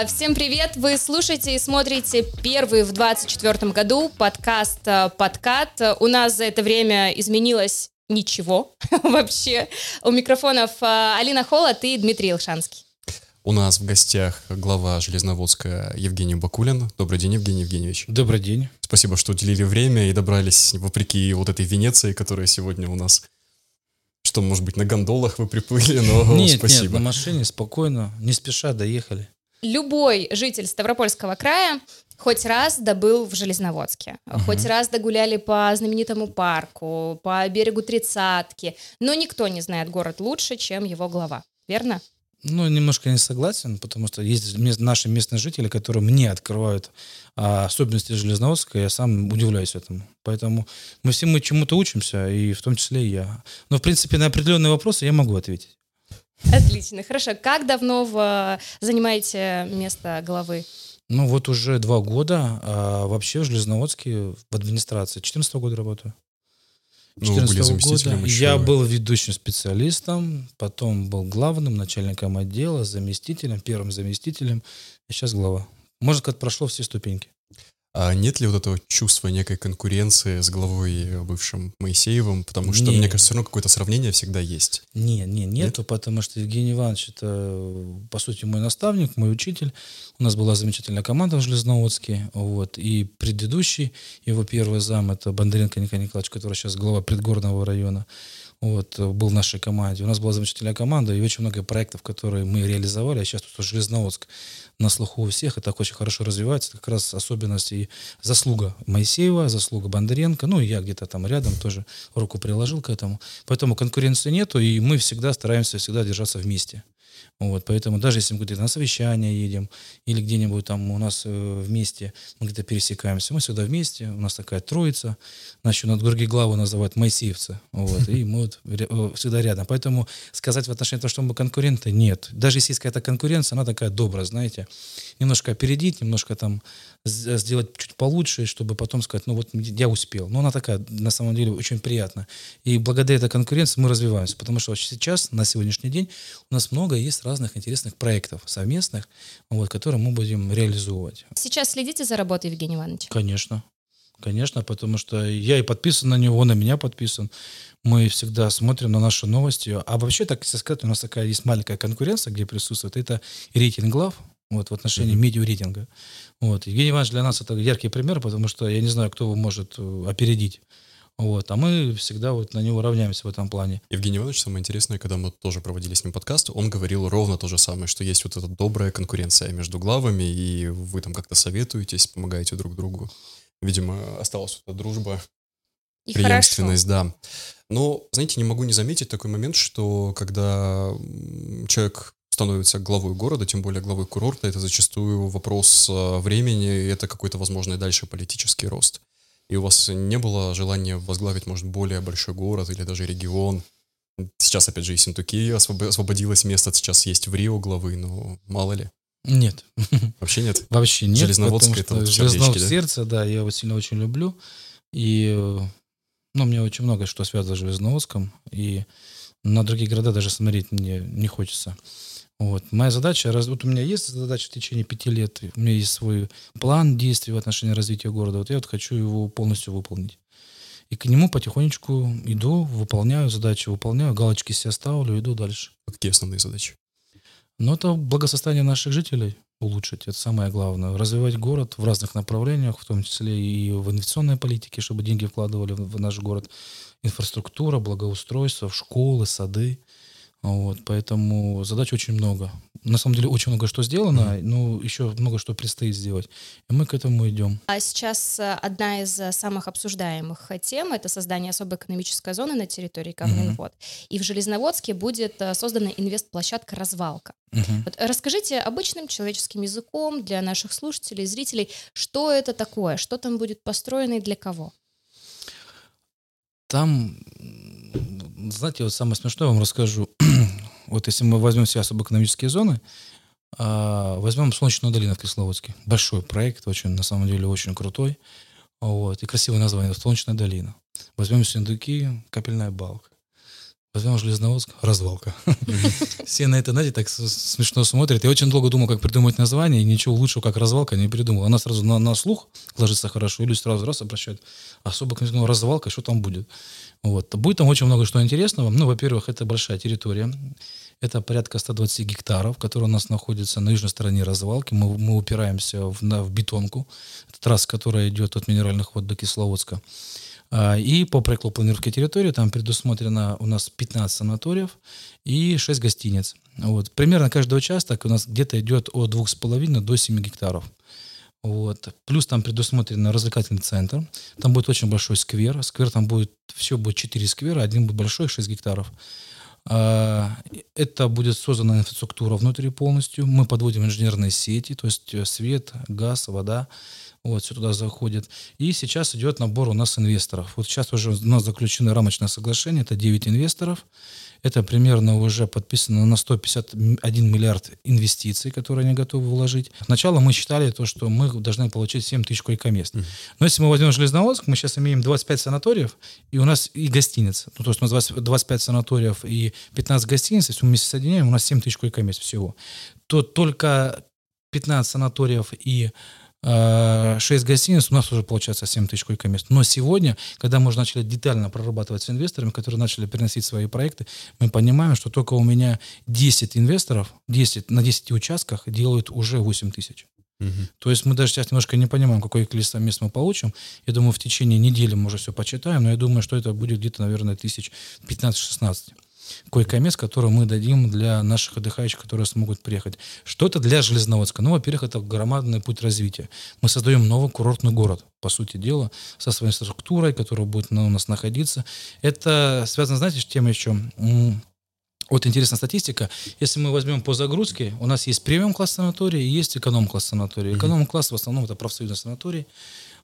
А, всем привет! Вы слушаете и смотрите первый в 2024 году подкаст а, «Подкат». У нас за это время изменилось ничего вообще. У микрофонов а, Алина Холод и Дмитрий Илшанский. У нас в гостях глава Железноводска Евгений Бакулин. Добрый день, Евгений Евгеньевич. Добрый день. Спасибо, что уделили время и добрались, вопреки вот этой Венеции, которая сегодня у нас что, может быть, на гондолах вы приплыли, но нет, спасибо. Нет, на машине спокойно, не спеша доехали. Любой житель Ставропольского края хоть раз добыл в Железноводске, угу. хоть раз догуляли по знаменитому парку, по берегу Тридцатки, но никто не знает город лучше, чем его глава, верно? Ну, немножко не согласен, потому что есть наши местные жители, которые мне открывают а, особенности Железноводска, я сам удивляюсь этому. Поэтому мы все мы чему-то учимся, и в том числе и я. Но, в принципе, на определенные вопросы я могу ответить. Отлично, хорошо. Как давно вы занимаете место главы? Ну, вот уже два года. А вообще в Железноводске в администрации. 14 года работаю. 2014 ну, года еще. я был ведущим специалистом, потом был главным начальником отдела, заместителем, первым заместителем, и сейчас глава. Можно сказать, прошло все ступеньки. А нет ли вот этого чувства некой конкуренции с главой бывшим Моисеевым? Потому что, не. мне кажется, все равно какое-то сравнение всегда есть. Не, не, нету, нет? потому что Евгений Иванович это, по сути, мой наставник, мой учитель. У нас была замечательная команда в Железноводске. Вот, и предыдущий, его первый зам, это Бондаренко Николай Николаевич, который сейчас глава предгорного района вот, был в нашей команде. У нас была замечательная команда и очень много проектов, которые мы реализовали. А сейчас тут Железноводск на слуху у всех, и так очень хорошо развивается. Это как раз особенность и заслуга Моисеева, заслуга Бондаренко, ну и я где-то там рядом тоже руку приложил к этому. Поэтому конкуренции нету, и мы всегда стараемся всегда держаться вместе. Вот, поэтому даже если мы где-то на совещание едем или где-нибудь там у нас э, вместе, мы где-то пересекаемся, мы всегда вместе, у нас такая троица, значит, на другие главы называют майсивцы, вот, и мы вот э, всегда рядом. Поэтому сказать в отношении того, что мы конкуренты, нет. Даже если есть какая-то конкуренция, она такая добрая, знаете, немножко опередить, немножко там сделать чуть получше, чтобы потом сказать, ну вот я успел. Но она такая, на самом деле, очень приятна. И благодаря этой конкуренции мы развиваемся, потому что сейчас, на сегодняшний день, у нас много есть разных интересных проектов совместных, вот, которые мы будем реализовывать. Сейчас следите за работой Евгения Ивановича? Конечно. Конечно, потому что я и подписан на него, он на меня подписан. Мы всегда смотрим на наши новости. А вообще, так сказать, у нас такая есть маленькая конкуренция, где присутствует. Это рейтинг глав вот, в отношении mm-hmm. медиа-рейтинга. Вот. Евгений Иванович для нас это яркий пример, потому что я не знаю, кто его может э, опередить. Вот, а мы всегда вот на него равняемся в этом плане. Евгений Иванович, самое интересное, когда мы тоже проводили с ним подкаст, он говорил ровно то же самое, что есть вот эта добрая конкуренция между главами, и вы там как-то советуетесь, помогаете друг другу. Видимо, осталась эта дружба, и преемственность, хорошо. да. Но, знаете, не могу не заметить такой момент, что когда человек становится главой города, тем более главой курорта, это зачастую вопрос э, времени, и это какой-то возможный дальше политический рост. И у вас не было желания возглавить, может, более большой город или даже регион? Сейчас, опять же, и Синтуки освободилось место, сейчас есть в Рио главы, но мало ли. Нет. Вообще нет? Вообще нет. Железноводск это вот Железноводск да? сердце, да, я его сильно очень люблю. И, ну, мне очень много что связано с Железноводском, и на другие города даже смотреть мне не хочется. Вот. Моя задача, вот у меня есть задача в течение пяти лет, у меня есть свой план действий в отношении развития города, вот я вот хочу его полностью выполнить. И к нему потихонечку иду, выполняю задачи, выполняю, галочки себе ставлю, иду дальше. Какие основные задачи? Ну, это благосостояние наших жителей улучшить, это самое главное. Развивать город в разных направлениях, в том числе и в инвестиционной политике, чтобы деньги вкладывали в наш город. Инфраструктура, благоустройство, школы, сады. Вот, поэтому задач очень много. На самом деле очень много что сделано, mm-hmm. но еще много что предстоит сделать. И мы к этому идем. А сейчас э, одна из э, самых обсуждаемых тем — это создание особой экономической зоны на территории Камненвод. Mm-hmm. И в Железноводске будет э, создана инвестплощадка «Развалка». Mm-hmm. Вот расскажите обычным человеческим языком для наших слушателей, зрителей, что это такое, что там будет построено и для кого? Там знаете, вот самое смешное вам расскажу. вот если мы возьмем все особо экономические зоны, а, возьмем Солнечную долину в Кисловодске. Большой проект, очень, на самом деле, очень крутой. Вот, и красивое название Солнечная долина. Возьмем Синдуки, Капельная балка. Возьмем Железноводск, развалка. Все на это, знаете, так смешно смотрят. Я очень долго думал, как придумать название, и ничего лучшего, как развалка, не придумал. Она сразу на, на слух ложится хорошо, и люди сразу раз обращают. Особо, конечно, развалка, что там будет. Вот. Будет там очень много что интересного. Ну, во-первых, это большая территория. Это порядка 120 гектаров, которые у нас находятся на южной стороне развалки. Мы, мы упираемся в, на, в бетонку. Это трасса, которая идет от Минеральных вод до Кисловодска. А, и по проекту планировки территории там предусмотрено у нас 15 санаториев и 6 гостиниц. Вот. Примерно каждый участок у нас где-то идет от 2,5 до 7 гектаров. Вот. Плюс там предусмотрен развлекательный центр. Там будет очень большой сквер. Сквер там будет, все будет 4 сквера, один будет большой, 6 гектаров. А, это будет создана инфраструктура внутри полностью. Мы подводим инженерные сети, то есть свет, газ, вода. Вот, все туда заходит. И сейчас идет набор у нас инвесторов. Вот сейчас уже у нас заключено рамочное соглашение, это 9 инвесторов. Это примерно уже подписано на 151 миллиард инвестиций, которые они готовы вложить. Сначала мы считали то, что мы должны получить 7 тысяч койко-мест. Но если мы возьмем Железноводск, мы сейчас имеем 25 санаториев, и у нас и гостиниц. Ну, то есть у нас 20, 25 санаториев и 15 гостиниц, если мы вместе соединяем, у нас 7 тысяч койко-мест всего. То только 15 санаториев и 6 э, гостиниц, у нас уже получается 7 тысяч койко-мест. Но сегодня, когда мы уже начали детально прорабатывать с инвесторами, которые начали приносить свои проекты, мы понимаем, что только у меня 10 инвесторов 10, на 10 участках делают уже 8 тысяч. Угу. То есть мы даже сейчас немножко не понимаем, какое количество мест мы получим. Я думаю, в течение недели мы уже все почитаем, но я думаю, что это будет где-то, наверное, тысяч 15-16 койко-мест, которые мы дадим для наших отдыхающих, которые смогут приехать. Что это для Железноводска? Ну, во-первых, это громадный путь развития. Мы создаем новый курортный город, по сути дела, со своей структурой, которая будет у нас находиться. Это связано, знаете, с тем еще, вот интересная статистика. Если мы возьмем по загрузке, у нас есть премиум-класс санатория и есть эконом-класс санатория. Эконом-класс в основном это профсоюзный санаторий.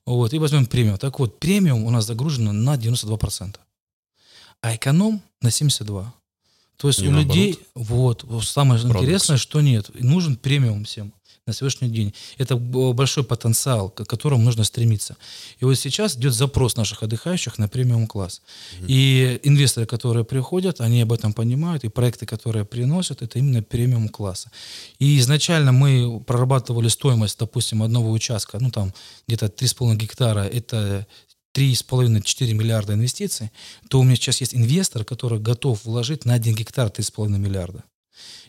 Вот, и возьмем премиум. Так вот, премиум у нас загружено на 92% а эконом на 72. То есть Не у наоборот. людей, вот, самое Парадокс. интересное, что нет, нужен премиум всем на сегодняшний день. Это большой потенциал, к которому нужно стремиться. И вот сейчас идет запрос наших отдыхающих на премиум класс. Угу. И инвесторы, которые приходят, они об этом понимают, и проекты, которые приносят, это именно премиум класса. И изначально мы прорабатывали стоимость, допустим, одного участка, ну там где-то 3,5 гектара, это 3,5-4 миллиарда инвестиций, то у меня сейчас есть инвестор, который готов вложить на 1 гектар 3,5 миллиарда.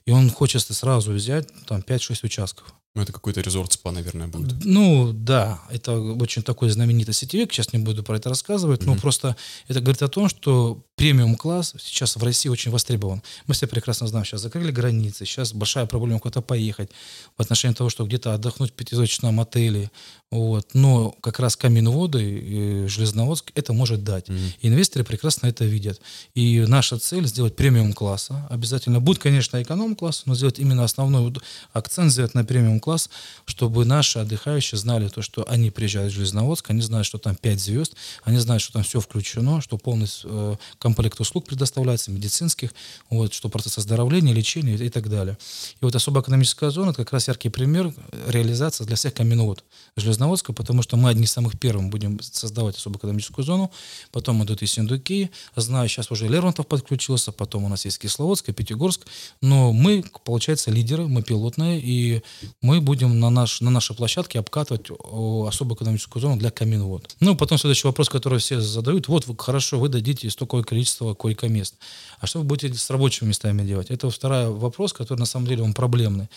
И он хочет сразу взять там 5-6 участков. Ну, это какой-то резорт спа, наверное, будет. Ну, да, это очень такой знаменитый сетевик, сейчас не буду про это рассказывать, mm-hmm. но просто это говорит о том, что премиум-класс сейчас в России очень востребован. Мы все прекрасно знаем, сейчас закрыли границы, сейчас большая проблема куда-то поехать в отношении того, что где-то отдохнуть в пятизвездочном отеле, вот. Но как раз Каменводы и Железноводск это может дать. Mm-hmm. И инвесторы прекрасно это видят. И наша цель сделать премиум-класса. Обязательно будет, конечно, эконом-класс, но сделать именно основной акцент сделать на премиум класс, чтобы наши отдыхающие знали то, что они приезжают в Железноводск, они знают, что там 5 звезд, они знают, что там все включено, что полный э, комплект услуг предоставляется, медицинских, вот, что процесс оздоровления, лечения и, так далее. И вот особая экономическая зона – это как раз яркий пример реализации для всех каменвод Железноводска, потому что мы одни из самых первых будем создавать особую экономическую зону, потом идут и Синдуки, знаю, сейчас уже Лермонтов подключился, потом у нас есть Кисловодск и Пятигорск, но мы, получается, лидеры, мы пилотные, и мы мы будем на, наш, на нашей площадке обкатывать особую экономическую зону для камин-вод. Ну, потом следующий вопрос, который все задают. Вот, вы, хорошо, вы дадите столько количество койко-мест. А что вы будете с рабочими местами делать? Это второй вопрос, который на самом деле он проблемный.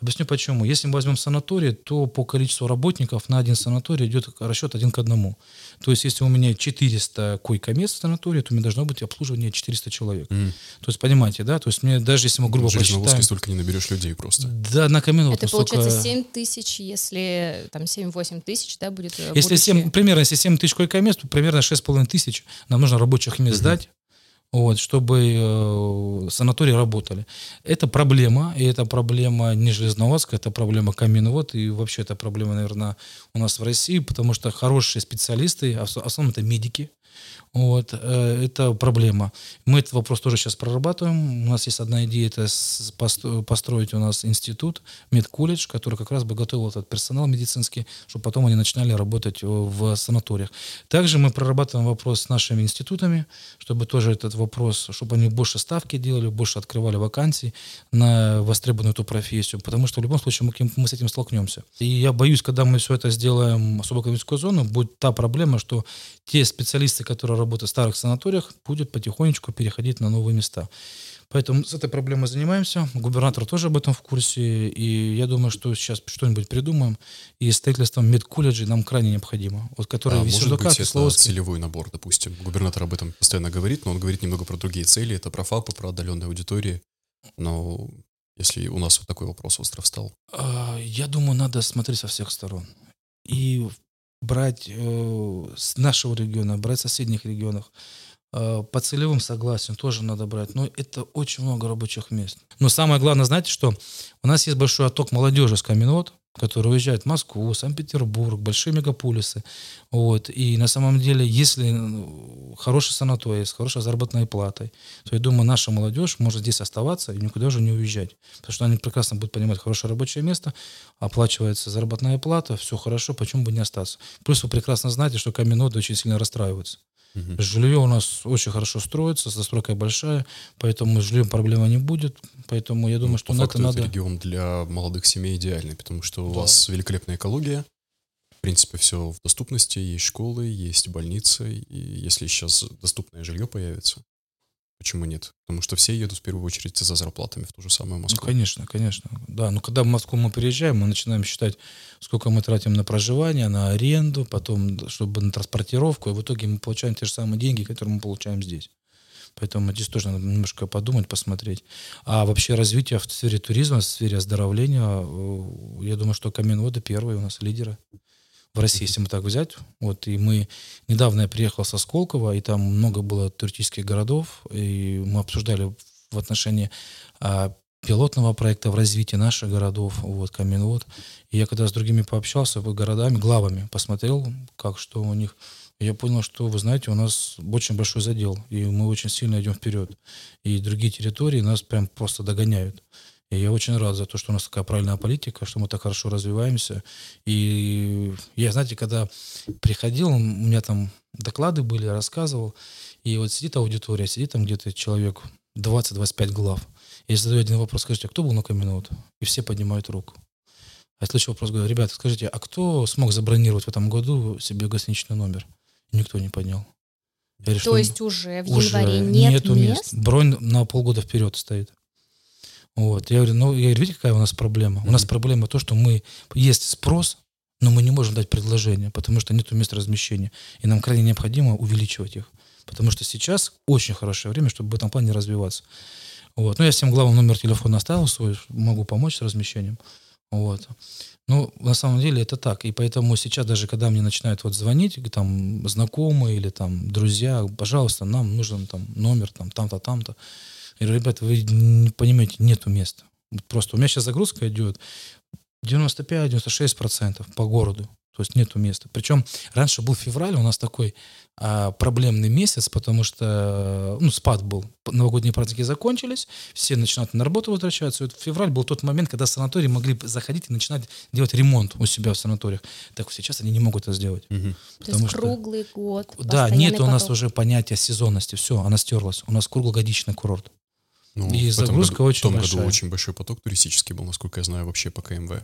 Объясню почему. Если мы возьмем санаторий, то по количеству работников на один санаторий идет расчет один к одному. То есть, если у меня 400 койко-мест в санатории, то у меня должно быть обслуживание 400 человек. Mm. То есть, понимаете, да? То есть, мне даже если мы грубо ну, посчитаем... столько не наберешь людей просто. Да, на камин Это получается столько... 7 тысяч, если там 7-8 тысяч, да, будет э, Если 7, примерно, если 7 тысяч койко-мест, то примерно 6,5 тысяч нам нужно рабочих мест mm-hmm. сдать вот, чтобы э, санатории работали. Это проблема, и это проблема не Железноводска, это проблема Каменвод, и вообще это проблема, наверное, у нас в России, потому что хорошие специалисты, в основном это медики, вот, э, это проблема. Мы этот вопрос тоже сейчас прорабатываем. У нас есть одна идея, это построить у нас институт, медколледж, который как раз бы готовил этот персонал медицинский, чтобы потом они начинали работать в санаториях. Также мы прорабатываем вопрос с нашими институтами, чтобы тоже этот вопрос, чтобы они больше ставки делали, больше открывали вакансий на востребованную эту профессию, потому что в любом случае мы, мы с этим столкнемся. И я боюсь, когда мы все это сделаем особо экономическую зону, будет та проблема, что те специалисты, которые работают в старых санаториях, будут потихонечку переходить на новые места. Поэтому с этой проблемой занимаемся. Губернатор тоже об этом в курсе. И я думаю, что сейчас что-нибудь придумаем. И строительство медколледжей нам крайне необходимо. Вот которые а в может быть, это целевой набор, допустим. Губернатор об этом постоянно говорит, но он говорит немного про другие цели. Это про ФАПы, про отдаленные аудитории. Но если у нас вот такой вопрос остров встал. А, я думаю, надо смотреть со всех сторон. И брать э, с нашего региона, брать соседних регионов. Э, по целевым согласиям тоже надо брать. Но это очень много рабочих мест. Но самое главное, знаете что? У нас есть большой отток молодежи с Каменот, который уезжает в Москву, Санкт-Петербург, большие мегаполисы. Вот. И на самом деле, если ну, хороший санаторий с хорошей заработной платой, то я думаю, наша молодежь может здесь оставаться и никуда уже не уезжать. Потому что они прекрасно будут понимать хорошее рабочее место, оплачивается заработная плата, все хорошо, почему бы не остаться. Плюс вы прекрасно знаете, что каменоты очень сильно расстраиваются. Угу. Жилье у нас очень хорошо строится, застройка большая, поэтому с жильем проблемы не будет. Поэтому я думаю, ну, что на это надо... регион для молодых семей идеальный, потому что да. у вас великолепная экология, в принципе, все в доступности, есть школы, есть больницы, и если сейчас доступное жилье появится, Почему нет? Потому что все едут в первую очередь за зарплатами в ту же самую Москву. Ну, конечно, конечно. Да, но когда в Москву мы приезжаем, мы начинаем считать, сколько мы тратим на проживание, на аренду, потом, чтобы на транспортировку, и в итоге мы получаем те же самые деньги, которые мы получаем здесь. Поэтому здесь тоже надо немножко подумать, посмотреть. А вообще развитие в сфере туризма, в сфере оздоровления, э, я думаю, что Каменводы первые у нас лидеры в России, если мы так взять. Вот, и мы недавно я приехал со Сколково, и там много было туристических городов, и мы обсуждали в отношении а, пилотного проекта в развитии наших городов, вот, Каменвод. И я когда с другими пообщался, с городами, главами, посмотрел, как, что у них, я понял, что, вы знаете, у нас очень большой задел, и мы очень сильно идем вперед. И другие территории нас прям просто догоняют. И я очень рад за то, что у нас такая правильная политика, что мы так хорошо развиваемся. И я, знаете, когда приходил, у меня там доклады были, рассказывал, и вот сидит аудитория, сидит там где-то человек 20-25 глав. Я задаю один вопрос, скажите, а кто был на камин И все поднимают руку. А я следующий вопрос говорю, ребята, скажите, а кто смог забронировать в этом году себе гостиничный номер? И никто не поднял. Я решил, То есть уже в уже январе нет нету мест? мест? Бронь на полгода вперед стоит. Вот. Я говорю, ну, я говорю, видите, какая у нас проблема? Mm-hmm. У нас проблема то, что мы, есть спрос, но мы не можем дать предложение, потому что нет места размещения. И нам крайне необходимо увеличивать их. Потому что сейчас очень хорошее время, чтобы в этом плане развиваться. Вот. Ну, я всем главам номер телефона оставил свой, могу помочь с размещением. Вот. Ну, на самом деле это так. И поэтому сейчас даже, когда мне начинают вот звонить, там, знакомые или там друзья, пожалуйста, нам нужен там номер, там, там-то, там-то. Я говорю, ребята, вы не понимаете, нету места. Просто у меня сейчас загрузка идет 95-96% по городу. То есть нету места. Причем раньше был февраль, у нас такой а, проблемный месяц, потому что ну, спад был. Новогодние праздники закончились, все начинают на работу возвращаться. И вот февраль был тот момент, когда санатории могли заходить и начинать делать ремонт у себя в санаториях. Так сейчас они не могут это сделать. Угу. То есть что, круглый год. Да, нет у нас уже понятия сезонности. Все, она стерлась. У нас круглогодичный курорт. Ну, и загрузка году, очень В том большая. году очень большой поток туристический был, насколько я знаю, вообще по КМВ.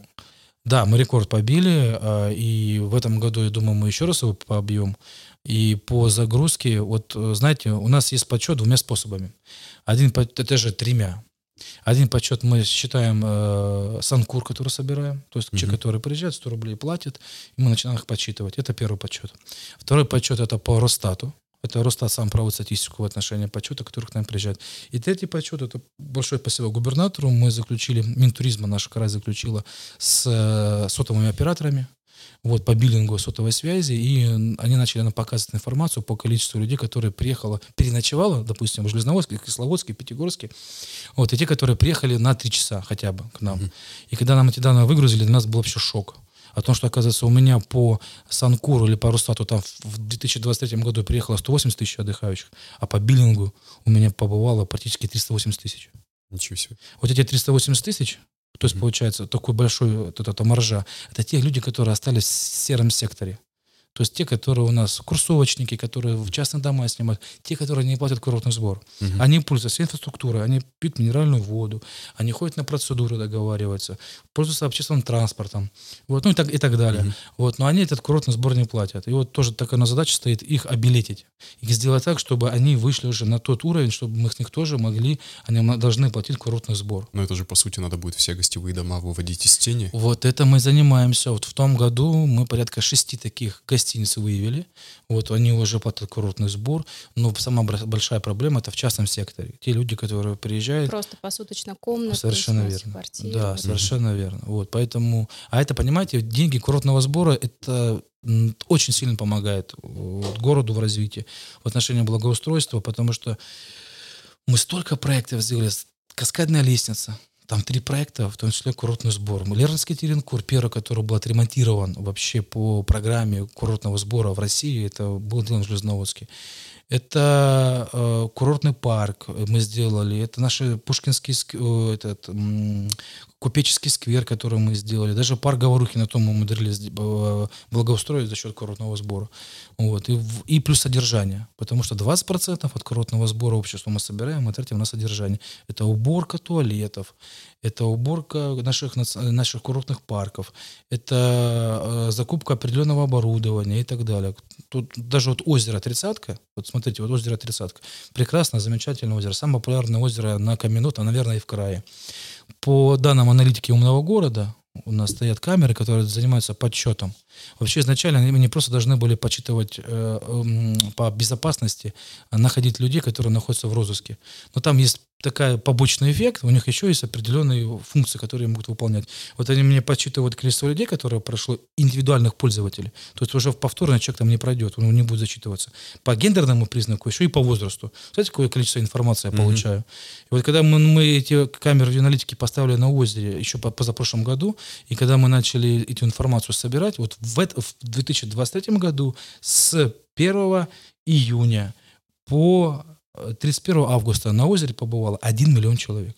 Да, мы рекорд побили, а, и в этом году, я думаю, мы еще раз его побьем. И по загрузке, вот знаете, у нас есть подсчет двумя способами. Один, это же тремя. Один подсчет мы считаем э, санкур, который собираем, то есть uh-huh. человек, который приезжает, 100 рублей платит, и мы начинаем их подсчитывать. Это первый подсчет. Второй подсчет это по Росстату. Это Росстат сам проводит статистику в отношении подсчета, которых к нам приезжают. И третий подсчет, это большое спасибо губернатору. Мы заключили, Минтуризма наша край заключила с э, сотовыми операторами, вот, по биллингу сотовой связи, и они начали нам показывать информацию по количеству людей, которые приехало, переночевало, допустим, в Железноводске, Кисловодске, Пятигорске, вот, и те, которые приехали на три часа хотя бы к нам. Mm-hmm. И когда нам эти данные выгрузили, для нас был вообще шок о том, что, оказывается, у меня по Санкуру или по Рустату там в 2023 году приехало 180 тысяч отдыхающих, а по биллингу у меня побывало практически 380 тысяч. Ничего себе. Вот эти 380 тысяч, то есть, mm-hmm. получается, такой большой вот эта маржа, это те люди, которые остались в сером секторе. То есть те, которые у нас курсовочники, которые в частных домах снимают, те, которые не платят курортный сбор. Угу. Они пользуются инфраструктурой, они пьют минеральную воду, они ходят на процедуры, договариваются, пользуются общественным транспортом, вот, ну и так, и так далее. Угу. Вот, но они этот курортный сбор не платят. И вот тоже такая задача стоит их обелетить, их сделать так, чтобы они вышли уже на тот уровень, чтобы мы с них тоже могли, они должны платить курортный сбор. Но это же, по сути, надо будет все гостевые дома выводить из тени. Вот это мы занимаемся. Вот в том году мы порядка шести таких гостиниц выявили. Вот они уже платят курортный сбор. Но самая большая проблема это в частном секторе. Те люди, которые приезжают. Просто посуточно комната. Совершенно верно. Квартиру. Да, совершенно mm-hmm. верно. Вот поэтому, а это понимаете, деньги курортного сбора это очень сильно помогает городу в развитии в отношении благоустройства, потому что мы столько проектов сделали, каскадная лестница, там три проекта, в том числе курортный сбор. Лернский Теренкур, первый, который был отремонтирован вообще по программе курортного сбора в России, это был сделан в Железноводске. Это э, курортный парк мы сделали, это наши Пушкинский э, этот, купеческий сквер, который мы сделали, даже парк Говорухи на том мы умудрились э, благоустроить за счет курортного сбора. Вот. И, и плюс содержание, потому что 20% от курортного сбора общества мы собираем, мы тратим на содержание. Это уборка туалетов, это уборка наших, наших курортных парков, это э, закупка определенного оборудования и так далее. Тут даже вот озеро Тридцатка, вот смотрите, вот озеро Тридцатка, прекрасное, замечательное озеро, самое популярное озеро на Каменот, а, наверное, и в крае. По данным аналитики умного города, у нас стоят камеры, которые занимаются подсчетом. Вообще изначально они просто должны были подсчитывать э, э, по безопасности, а находить людей, которые находятся в розыске. Но там есть такая побочный эффект, у них еще есть определенные функции, которые могут выполнять. Вот они мне подсчитывают количество людей, которые прошло, индивидуальных пользователей. То есть уже в повторный человек там не пройдет, он не будет зачитываться. По гендерному признаку, еще и по возрасту. Знаете, какое количество информации я получаю? Mm-hmm. И вот когда мы, мы эти камеры аналитики поставили на озере еще по позапрошлом году, и когда мы начали эту информацию собирать, вот в, это, в 2023 году с 1 июня по 31 августа на озере побывало 1 миллион человек.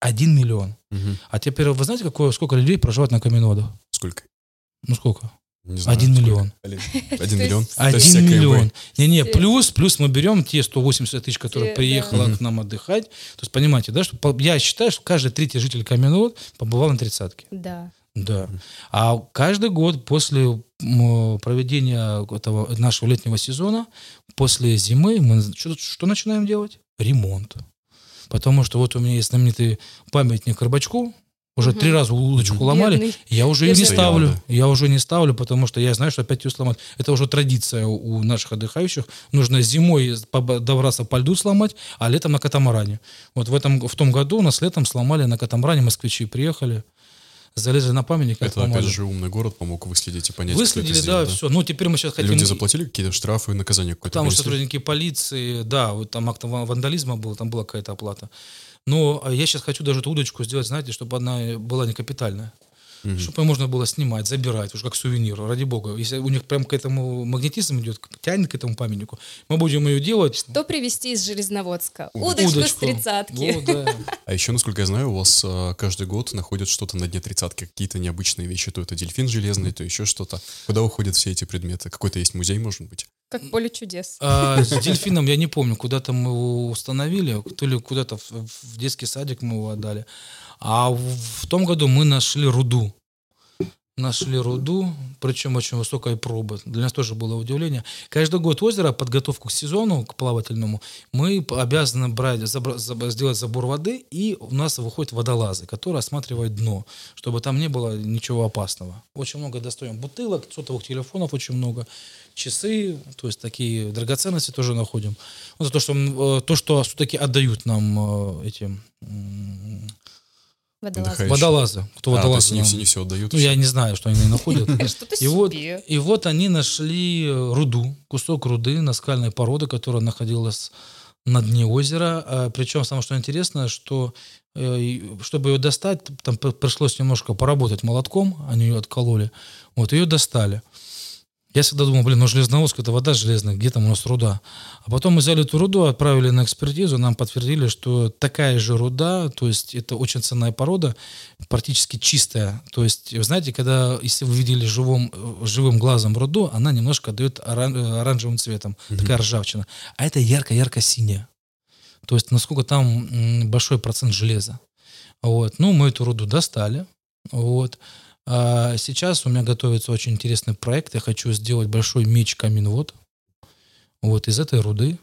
1 миллион. Угу. А теперь вы знаете, какое, сколько людей проживает на Каменодах? Сколько? Ну сколько? Не знаю, Один миллион. Один миллион? Один миллион. Не-не, плюс, плюс мы берем те 180 тысяч, которые приехала к нам отдыхать. То есть, понимаете, да, что я считаю, что каждый третий житель Каменод побывал на тридцатке. Да. Да. А каждый год после проведения этого нашего летнего сезона, после зимы, мы что, что начинаем делать? Ремонт. Потому что вот у меня есть знаменитый памятник Рыбачку, уже угу. три раза удочку ломали, я уже ее не ставлю. Я уже не ставлю, потому что я знаю, что опять ее сломать. Это уже традиция у наших отдыхающих. Нужно зимой добраться по льду сломать, а летом на катамаране. Вот в, этом, в том году у нас летом сломали на катамаране, москвичи приехали залезли на памятник. Это, опять же, умный город помог выследить и понять, Выследили, это сделал, да, да, все. Ну, теперь мы сейчас хотим... Люди заплатили какие-то штрафы, наказания какое-то? Там сотрудники полиции, да, вот там акт вандализма был, там была какая-то оплата. Но я сейчас хочу даже эту удочку сделать, знаете, чтобы она была не капитальная угу. чтобы можно было снимать, забирать, уже как сувенир, ради бога. Если у них прям к этому магнетизм идет, тянет к этому памятнику, мы будем ее делать. Что привезти из Железноводска? Удочку, Удочку. с тридцатки. Ну, да. А еще, насколько я знаю, у вас а, каждый год находят что-то на дне тридцатки, какие-то необычные вещи, то это дельфин железный, то еще что-то. Куда уходят все эти предметы? Какой-то есть музей, может быть? Как поле чудес. А, с дельфином я не помню, куда-то мы его установили, то ли куда-то в, в детский садик мы его отдали. А в, том году мы нашли руду. Нашли руду, причем очень высокая проба. Для нас тоже было удивление. Каждый год озеро, подготовку к сезону, к плавательному, мы обязаны брать, забра, заб, сделать забор воды, и у нас выходят водолазы, которые осматривают дно, чтобы там не было ничего опасного. Очень много достаем бутылок, сотовых телефонов очень много, часы, то есть такие драгоценности тоже находим. Вот то, что, э, то, что все-таки отдают нам э, эти Водолазы. Водолазы. Кто а, водолазы? не, все, не все отдают? Ну, я не знаю, что они находят. И вот, и вот они нашли э, руду, кусок руды наскальной породы, которая находилась на дне озера. А, Причем самое что интересное, что э, чтобы ее достать, там пришлось немножко поработать молотком, они ее откололи. Вот ее достали. Я всегда думал, блин, ну Железноводск это вода железная, где там у нас руда? А потом мы взяли эту руду, отправили на экспертизу, нам подтвердили, что такая же руда, то есть это очень ценная порода, практически чистая. То есть, вы знаете, когда, если вы видели живым, живым глазом руду, она немножко дает оран, оранжевым цветом, mm-hmm. такая ржавчина. А это ярко-ярко-синяя. То есть, насколько там большой процент железа. Вот. Ну, мы эту руду достали. Вот. А сейчас у меня готовится очень интересный проект. Я хочу сделать большой меч каменвод. Вот из этой руды.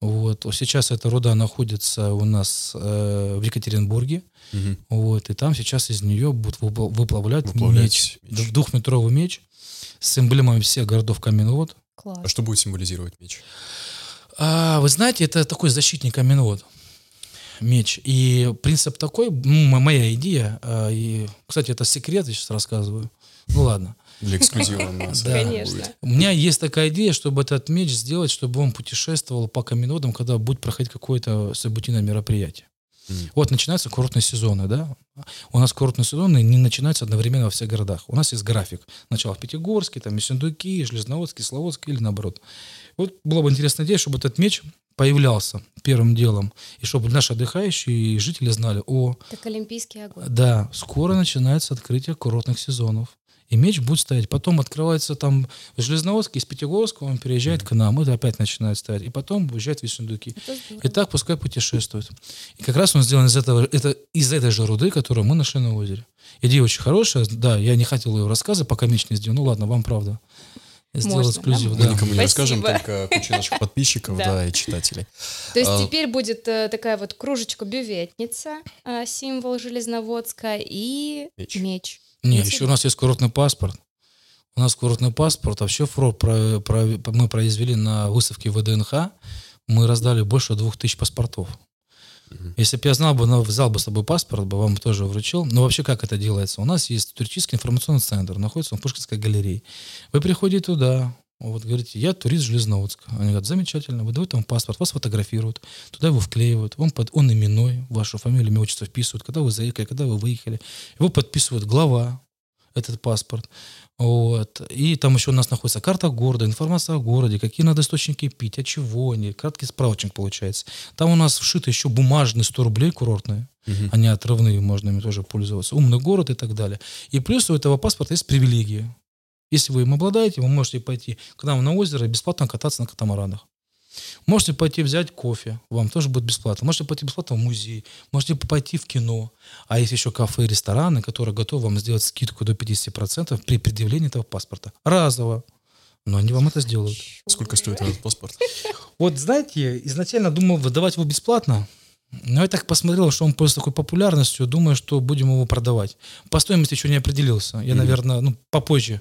Вот. Сейчас эта руда находится у нас э, в Екатеринбурге. Угу. Вот. И там сейчас из нее будут выплавлять, выплавлять меч, меч. Двухметровый меч с эмблемами всех городов каменвод. Класс. А что будет символизировать меч? А, вы знаете, это такой защитник каменвод меч. И принцип такой, моя идея, а, и, кстати, это секрет, я сейчас рассказываю. Ну ладно. Для эксклюзива Да. Конечно. У меня есть такая идея, чтобы этот меч сделать, чтобы он путешествовал по каменодам, когда будет проходить какое-то событийное мероприятие. Mm. Вот начинаются курортные сезоны, да? У нас курортные сезоны не начинаются одновременно во всех городах. У нас есть график. Сначала в Пятигорске, там Месендуки, Железноводск, Кисловодск или наоборот. Вот была бы интересная идея, чтобы этот меч появлялся первым делом, и чтобы наши отдыхающие и жители знали, о... Так Олимпийский огонь. Да, скоро начинается открытие курортных сезонов. И меч будет стоять. Потом открывается там в Железноводске, из Пятигорска он переезжает к нам, это опять начинает стоять. И потом уезжает в Весендуки. И так пускай путешествует. И как раз он сделан из, этого, это, из этой же руды, которую мы нашли на озере. Идея очень хорошая. Да, я не хотел ее рассказывать, пока меч не сделал. Ну ладно, вам правда. Сделал Можно, эксклюзив, да? Мы никому не Спасибо. расскажем, только куча наших подписчиков, да, и читателей. То есть а, теперь будет э, такая вот кружечка-бюветница, э, символ Железноводска и меч. Не, еще у нас есть курортный паспорт. У нас курортный паспорт, вообще фрод про, про, мы произвели на выставке ВДНХ, мы раздали больше двух тысяч паспортов. Если бы я знал бы, но взял бы с собой паспорт, бы вам тоже вручил. Но вообще как это делается? У нас есть туристический информационный центр, находится в Пушкинской галерее. Вы приходите туда, вот говорите, я турист Железноводска. Они говорят, замечательно, вы даете вам паспорт, вас фотографируют, туда его вклеивают, он, под, он именной, вашу фамилию, имя, отчество вписывают, когда вы заехали, когда вы выехали. Его подписывает глава, этот паспорт. Вот. И там еще у нас находится карта города, информация о городе, какие надо источники пить, от чего они, краткий справочник получается. Там у нас вшиты еще бумажные 100 рублей курортные, угу. они отрывные, можно ими тоже пользоваться. Умный город и так далее. И плюс у этого паспорта есть привилегии. Если вы им обладаете, вы можете пойти к нам на озеро и бесплатно кататься на катамаранах. Можете пойти взять кофе, вам тоже будет бесплатно. Можете пойти бесплатно в музей, можете пойти в кино. А есть еще кафе и рестораны, которые готовы вам сделать скидку до 50% при предъявлении этого паспорта. Разово. Но они вам это сделают. Сколько стоит этот паспорт? Вот знаете, изначально думал выдавать его бесплатно, но я так посмотрел, что он пользуется такой популярностью, думаю, что будем его продавать. По стоимости еще не определился. Я, mm-hmm. наверное, ну, попозже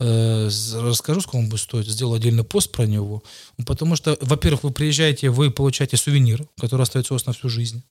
э, расскажу, сколько он будет стоить. Сделал отдельный пост про него. Потому что, во-первых, вы приезжаете, вы получаете сувенир, который остается у вас на всю жизнь.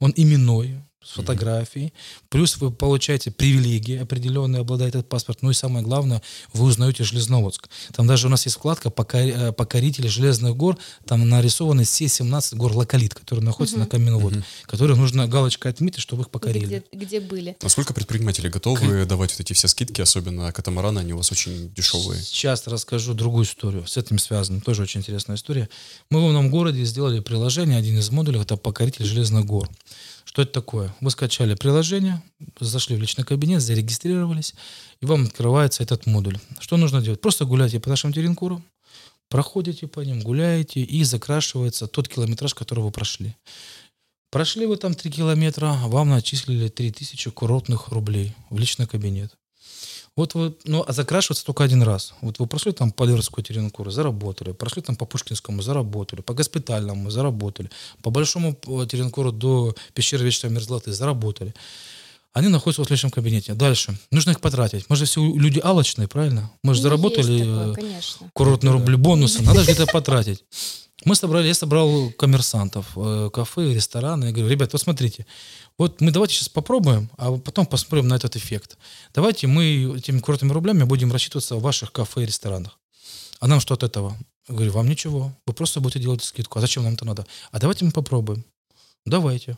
Он именной, с фотографией. Плюс вы получаете привилегии определенные, обладает этот паспорт. Ну и самое главное, вы узнаете Железноводск. Там даже у нас есть вкладка э, «Покорители железных гор». Там нарисованы все 17 гор Локалит, которые находятся угу. на Каменвод, угу. которые нужно галочкой отметить, чтобы их покорили. Где, где были. Насколько предприниматели готовы К... давать вот эти все скидки, особенно катамараны, они у вас очень дешевые? Сейчас расскажу другую историю, с этим связано. Тоже очень интересная история. Мы в новом городе сделали приложение, один из модулей, это «Покоритель железных гор». Что это такое? Вы скачали приложение, зашли в личный кабинет, зарегистрировались, и вам открывается этот модуль. Что нужно делать? Просто гуляйте по нашим теренкурам, проходите по ним, гуляете, и закрашивается тот километраж, который вы прошли. Прошли вы там 3 километра, вам начислили 3000 курортных рублей в личный кабинет. Вот вы, ну, а закрашиваться только один раз. Вот вы прошли там по Лерскую теренкуру, заработали. Прошли там по Пушкинскому, заработали. По Госпитальному, заработали. По Большому э, теренкуру до пещеры Вечной Мерзлоты, заработали. Они находятся в личном кабинете. Дальше. Нужно их потратить. Мы же все люди алочные, правильно? Мы же ну, заработали такое, э, курортные рубли бонусы. Надо же где-то потратить. Мы собрали, я собрал коммерсантов, э, кафе, рестораны. Я говорю, ребят, вот смотрите, вот мы давайте сейчас попробуем, а потом посмотрим на этот эффект. Давайте мы этими курортными рублями будем рассчитываться в ваших кафе и ресторанах. А нам что от этого? Я говорю, вам ничего, вы просто будете делать скидку. А зачем нам это надо? А давайте мы попробуем. Давайте.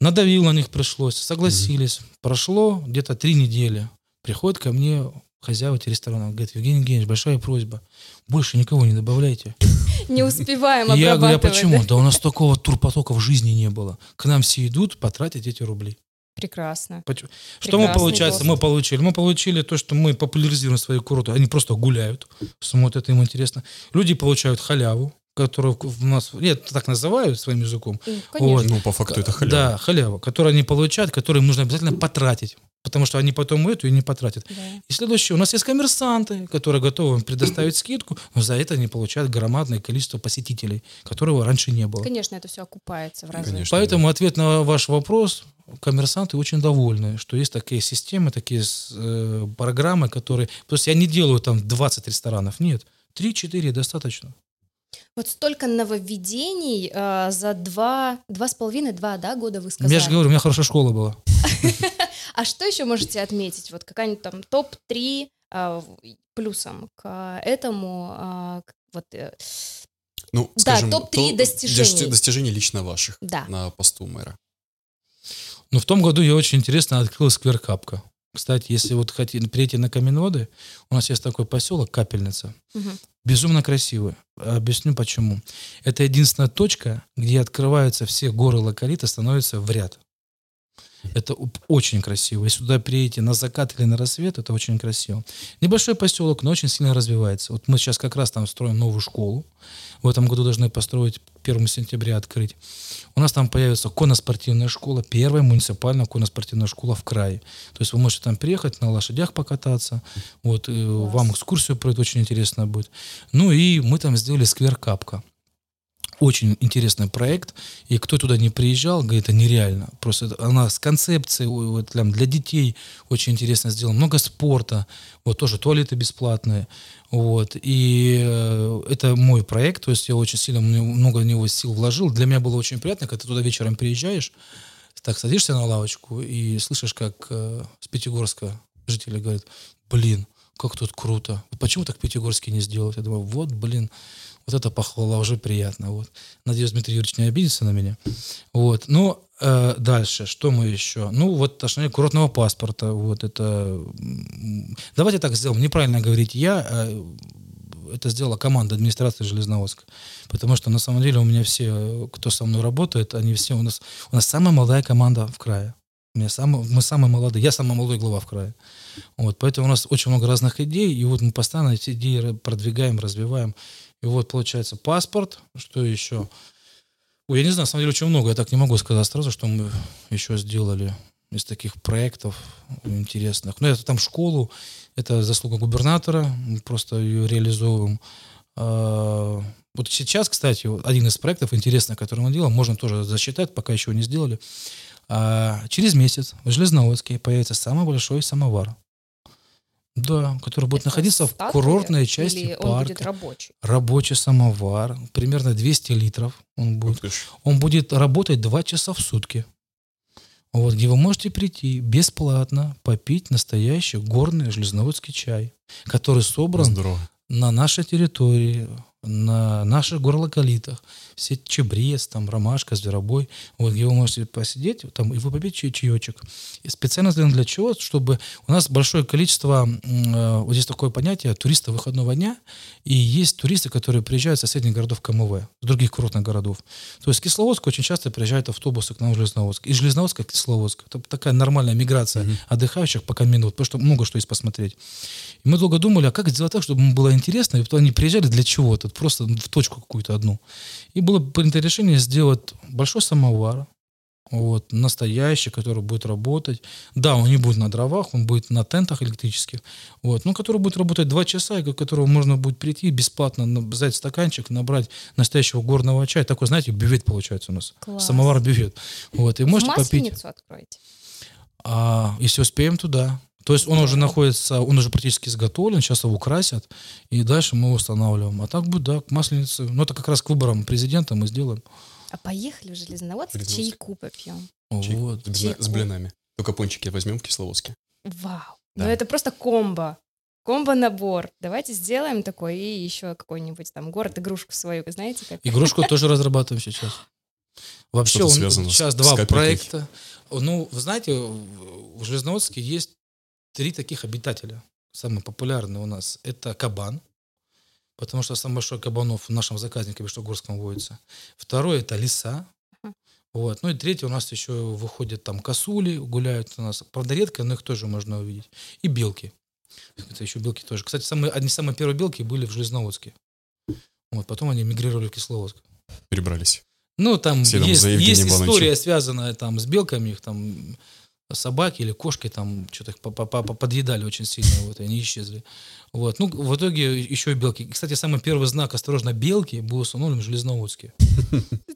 Надавил на них пришлось, согласились. Mm-hmm. Прошло где-то три недели. Приходит ко мне хозяева этих ресторанов. Говорит, Евгений Евгеньевич, большая просьба, больше никого не добавляйте. Не успеваем я говорю, а почему? да? У нас такого турпотока в жизни не было. К нам все идут потратить эти рубли. Прекрасно. Что мы, получается, мы получили? Мы получили то, что мы популяризируем свои курорты. Они просто гуляют, смотрят, им интересно. Люди получают халяву, которую в нас, нет, так называют своим языком. Ну, Конечно. Ну, по факту это халява. Да, халява, которую они получают, которую нужно обязательно потратить. Потому что они потом эту и не потратят. Да. И следующее, у нас есть коммерсанты, которые готовы им предоставить скидку, но за это они получают громадное количество посетителей, которого раньше не было. Конечно, это все окупается в разы. Конечно. Поэтому ответ на ваш вопрос, коммерсанты очень довольны, что есть такие системы, такие э, программы, которые... То есть я не делаю там 20 ресторанов, нет. 3-4 достаточно. Вот столько нововведений э, за два, два с половиной, два, да, года вы сказали. Я же говорю, у меня хорошая школа была. А что еще можете отметить? Вот какая-нибудь там топ-3 э, плюсом к этому, к- вот, э, Ну, Да, скажем, топ-три то- достижений. дости- достижений лично ваших да. на посту мэра. Но в том году я очень интересно открыл сквер Капка. Кстати, если вот хотите прийти на Каменводы, у нас есть такой поселок Капельница. Мгм. Безумно красивый. Объясню почему. Это единственная точка, где открываются все горы локалита, становятся в ряд. Это очень красиво. Если туда приедете на закат или на рассвет, это очень красиво. Небольшой поселок, но очень сильно развивается. Вот мы сейчас как раз там строим новую школу. В этом году должны построить 1 сентября открыть. У нас там появится конно-спортивная школа, первая муниципальная конно-спортивная школа в крае. То есть вы можете там приехать, на лошадях покататься, вот, э, вам экскурсию пройти, очень интересно будет. Ну и мы там сделали сквер Капка. Очень интересный проект, и кто туда не приезжал, говорит, это нереально. Просто она с концепцией вот, прям для детей очень интересно сделана. Много спорта, вот тоже туалеты бесплатные. Вот. И э, это мой проект, то есть я очень сильно много в него сил вложил. Для меня было очень приятно, когда ты туда вечером приезжаешь, так садишься на лавочку и слышишь, как э, с Пятигорска жители говорят, блин, как тут круто. Почему так Пятигорске не сделать? Я думаю, вот, блин, вот это похвала, уже приятно. Вот. Надеюсь, Дмитрий Юрьевич не обидится на меня. Вот. Ну, э, дальше, что мы еще? Ну, вот отношение курортного паспорта. Вот это... Давайте так сделаем. Неправильно говорить я, а это сделала команда администрации Железноводска. Потому что на самом деле у меня все, э, кто со мной работает, они все у нас... У нас самая молодая команда в крае. У меня самый, мы самые молодые. Я самый молодой глава в крае. Вот, поэтому у нас очень много разных идей, и вот мы постоянно эти идеи продвигаем, развиваем. И вот получается паспорт, что еще? Ой, я не знаю, на самом деле очень много, я так не могу сказать сразу, что мы еще сделали из таких проектов интересных. Ну, это там школу, это заслуга губернатора, мы просто ее реализовываем. А, Вот сейчас, кстати, один из проектов интересных, который мы делаем, можно тоже засчитать, пока еще не сделали. А, Через месяц в Железноводске появится самый большой самовар. Да, который будет Это находиться в курортной части Или он будет парка. рабочий? Рабочий самовар, примерно 200 литров он будет. Ж. Он будет работать 2 часа в сутки. Вот, где вы можете прийти бесплатно попить настоящий горный железноводский чай, который собран Здорово. на нашей территории, на наших горлоколитах. Все чебрец, там, ромашка, зверобой. Вот где вы можете посидеть там, и вы попить чай- чаечек. И специально сделано для чего? Чтобы у нас большое количество, э, вот здесь такое понятие, туристов выходного дня, и есть туристы, которые приезжают из соседних городов КМВ, с других курортных городов. То есть Кисловодск очень часто приезжают автобусы к нам в Железноводск. Из Железноводска в Кисловодск. Это такая нормальная миграция Мгм. отдыхающих пока минут, потому что много что есть посмотреть. И мы долго думали, а как сделать так, чтобы им было интересно, и они приезжали для чего-то, просто в точку какую-то одну. И было принято решение сделать большой самовар, вот, настоящий, который будет работать. Да, он не будет на дровах, он будет на тентах электрических, вот, но который будет работать два часа, и к которому можно будет прийти бесплатно, взять стаканчик, набрать настоящего горного чая. Такой, знаете, бювет получается у нас. Класс. Самовар-бювет. Вот, и можете попить. Откройте. А, если успеем, туда. То есть он уже находится, он уже практически изготовлен, сейчас его красят, и дальше мы его устанавливаем. А так будет, да, к масленице. Ну, это как раз к выборам президента мы сделаем. А поехали в Железноводск, Железноводск. чайку попьем. Вот. Чайку. с блинами. Только пончики возьмем в Кисловодске. Вау. Да. Ну это просто комбо. Комбо-набор. Давайте сделаем такой и еще какой-нибудь там город-игрушку свою, знаете, как? Игрушку тоже разрабатываем сейчас. Вообще, он- сейчас два проекта. Ну, вы знаете, в в Железноводске есть три таких обитателя. самый популярный у нас, это кабан, потому что самый большой кабанов в нашем заказнике Бештогорском водится. Второй – это лиса. Вот. Ну и третий у нас еще выходят там косули, гуляют у нас. Правда, редко, но их тоже можно увидеть. И белки. Это еще белки тоже. Кстати, самые, одни самые первые белки были в Железноводске. Вот, потом они мигрировали в Кисловодск. Перебрались. Ну, там Следом есть, есть история, связанная там с белками, их там собаки или кошки там что-то их подъедали очень сильно, вот, и они исчезли. Вот. Ну, в итоге еще и белки. Кстати, самый первый знак «Осторожно, белки» был установлен в Железноводске.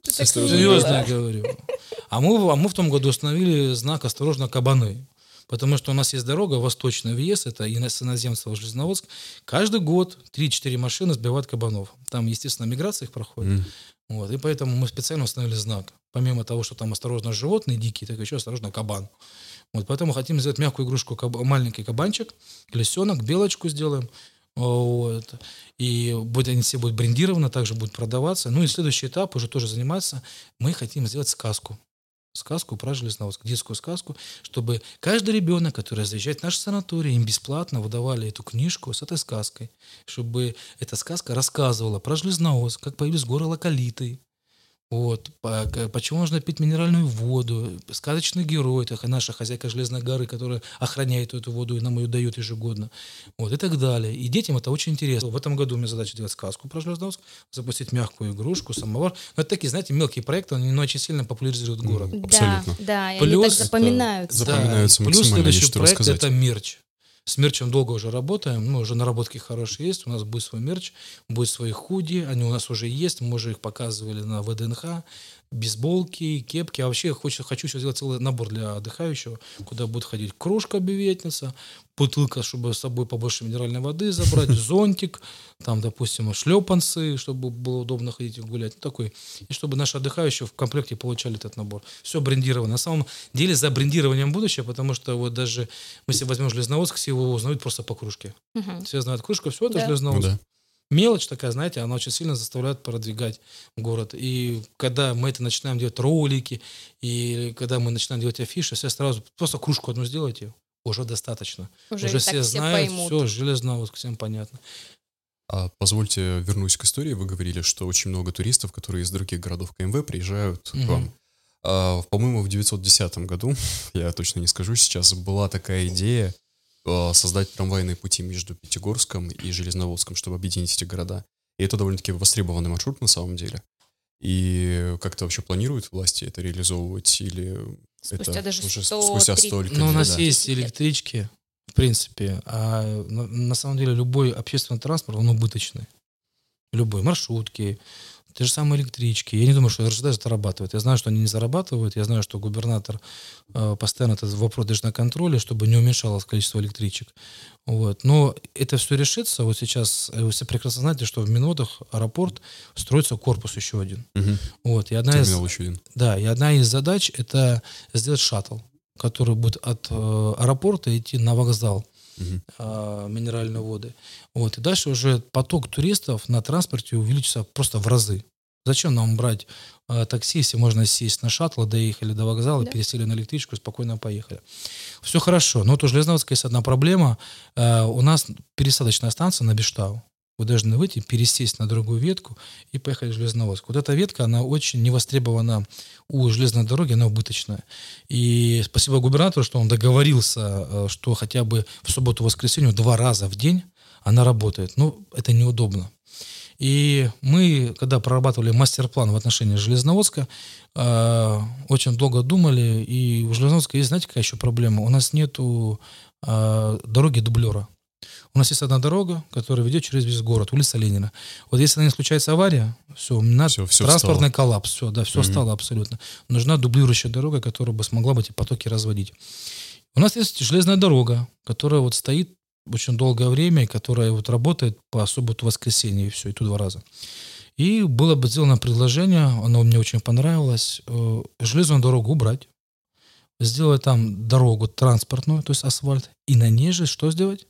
Серьезно говорю. А мы, а мы в том году установили знак «Осторожно, кабаны». Потому что у нас есть дорога, восточный въезд, это с иноземца в Железноводск. Каждый год 3-4 машины сбивают кабанов. Там, естественно, миграция их проходит. Mm. Вот, и поэтому мы специально установили знак. Помимо того, что там осторожно животные дикие, так еще осторожно кабан. Вот, поэтому хотим сделать мягкую игрушку, каб, маленький кабанчик, лисенок, белочку сделаем. Вот. И будет, они все будут брендированы, также будут продаваться. Ну и следующий этап уже тоже заниматься. Мы хотим сделать сказку сказку про Железноводск, детскую сказку, чтобы каждый ребенок, который заезжает в наш санаторий, им бесплатно выдавали эту книжку с этой сказкой, чтобы эта сказка рассказывала про Железноводск, как появились горы Локалиты, вот. Почему нужно пить минеральную воду? Сказочный герой, это наша хозяйка Железной горы, которая охраняет эту воду и нам ее дает ежегодно. Вот, и так далее. И детям это очень интересно. В этом году у меня задача делать сказку про Железновск, запустить мягкую игрушку, самовар. Но это такие, знаете, мелкие проекты, они очень сильно популяризируют город. Да, Абсолютно. Да, и Плюс, они так запоминаются. запоминаются Плюс следующий проект рассказать. это мерч. С мерчем долго уже работаем, ну, уже наработки хорошие есть, у нас будет свой мерч, будет свои худи, они у нас уже есть, мы уже их показывали на ВДНХ, бейсболки, кепки. А вообще хочу, хочу еще сделать целый набор для отдыхающего, куда будет ходить кружка биветница, бутылка, чтобы с собой побольше минеральной воды забрать, зонтик, там, допустим, шлепанцы, чтобы было удобно ходить и гулять. Ну, такой. И чтобы наши отдыхающие в комплекте получали этот набор. Все брендировано. На самом деле за брендированием будущее, потому что вот даже мы если возьмем Железноводск, все его узнают просто по кружке. Угу. Все знают кружку, все это да. Железноводск. Ну, да мелочь такая, знаете, она очень сильно заставляет продвигать город. И когда мы это начинаем делать ролики, и когда мы начинаем делать афиши, все сразу просто кружку одну сделайте, уже достаточно. Уже, уже все знают, поймут. все, железно, вот всем понятно. А позвольте вернусь к истории. Вы говорили, что очень много туристов, которые из других городов КМВ приезжают угу. к вам. А, по-моему, в 910 году, я точно не скажу сейчас, была такая идея а, создать трамвайные пути между Пятигорском и Железноводском, чтобы объединить эти города. И это довольно-таки востребованный маршрут на самом деле. И как-то вообще планируют власти это реализовывать или спустя это даже уже 100, спустя столько Ну, у нас да. есть электрички, в принципе, а на, на самом деле любой общественный транспорт, он убыточный. Любой, маршрутки, те же самые электрички. Я не думаю, что РЖД зарабатывает. Я знаю, что они не зарабатывают. Я знаю, что губернатор э, постоянно этот вопрос держит на контроле, чтобы не уменьшалось количество электричек. Вот. Но это все решится. Вот сейчас вы все прекрасно знаете, что в Минодах аэропорт строится корпус еще один. Угу. Вот. И одна Терминал из, еще один. Да, и одна из задач это сделать шаттл, который будет от э, аэропорта идти на вокзал угу. минеральные воды. Вот. И дальше уже поток туристов на транспорте увеличится просто в разы. Зачем нам брать э, такси, если можно сесть на шаттл, доехали до вокзала, да. пересели на электричку спокойно поехали. Все хорошо. Но вот у Железноводска есть одна проблема. Э, у нас пересадочная станция на Бештау. Вы должны выйти, пересесть на другую ветку и поехать в Железноводск. Вот эта ветка, она очень не востребована у железной дороги, она убыточная. И спасибо губернатору, что он договорился, э, что хотя бы в субботу-воскресенье два раза в день она работает. Ну, это неудобно. И мы, когда прорабатывали мастер-план в отношении Железноводска, э, очень долго думали, и у Железноводска есть, знаете, какая еще проблема? У нас нету э, дороги дублера. У нас есть одна дорога, которая ведет через весь город, улица Ленина. Вот если на ней случается авария, все, на все, все транспортный встало. коллапс, все, да, все mm-hmm. стало абсолютно. Нужна дублирующая дорога, которая бы смогла бы эти потоки разводить. У нас есть железная дорога, которая вот стоит очень долгое время, и которая вот работает по субботу-воскресенье, и все, и тут два раза. И было бы сделано предложение, оно мне очень понравилось, э, железную дорогу убрать, сделать там дорогу транспортную, то есть асфальт, и на ней же что сделать?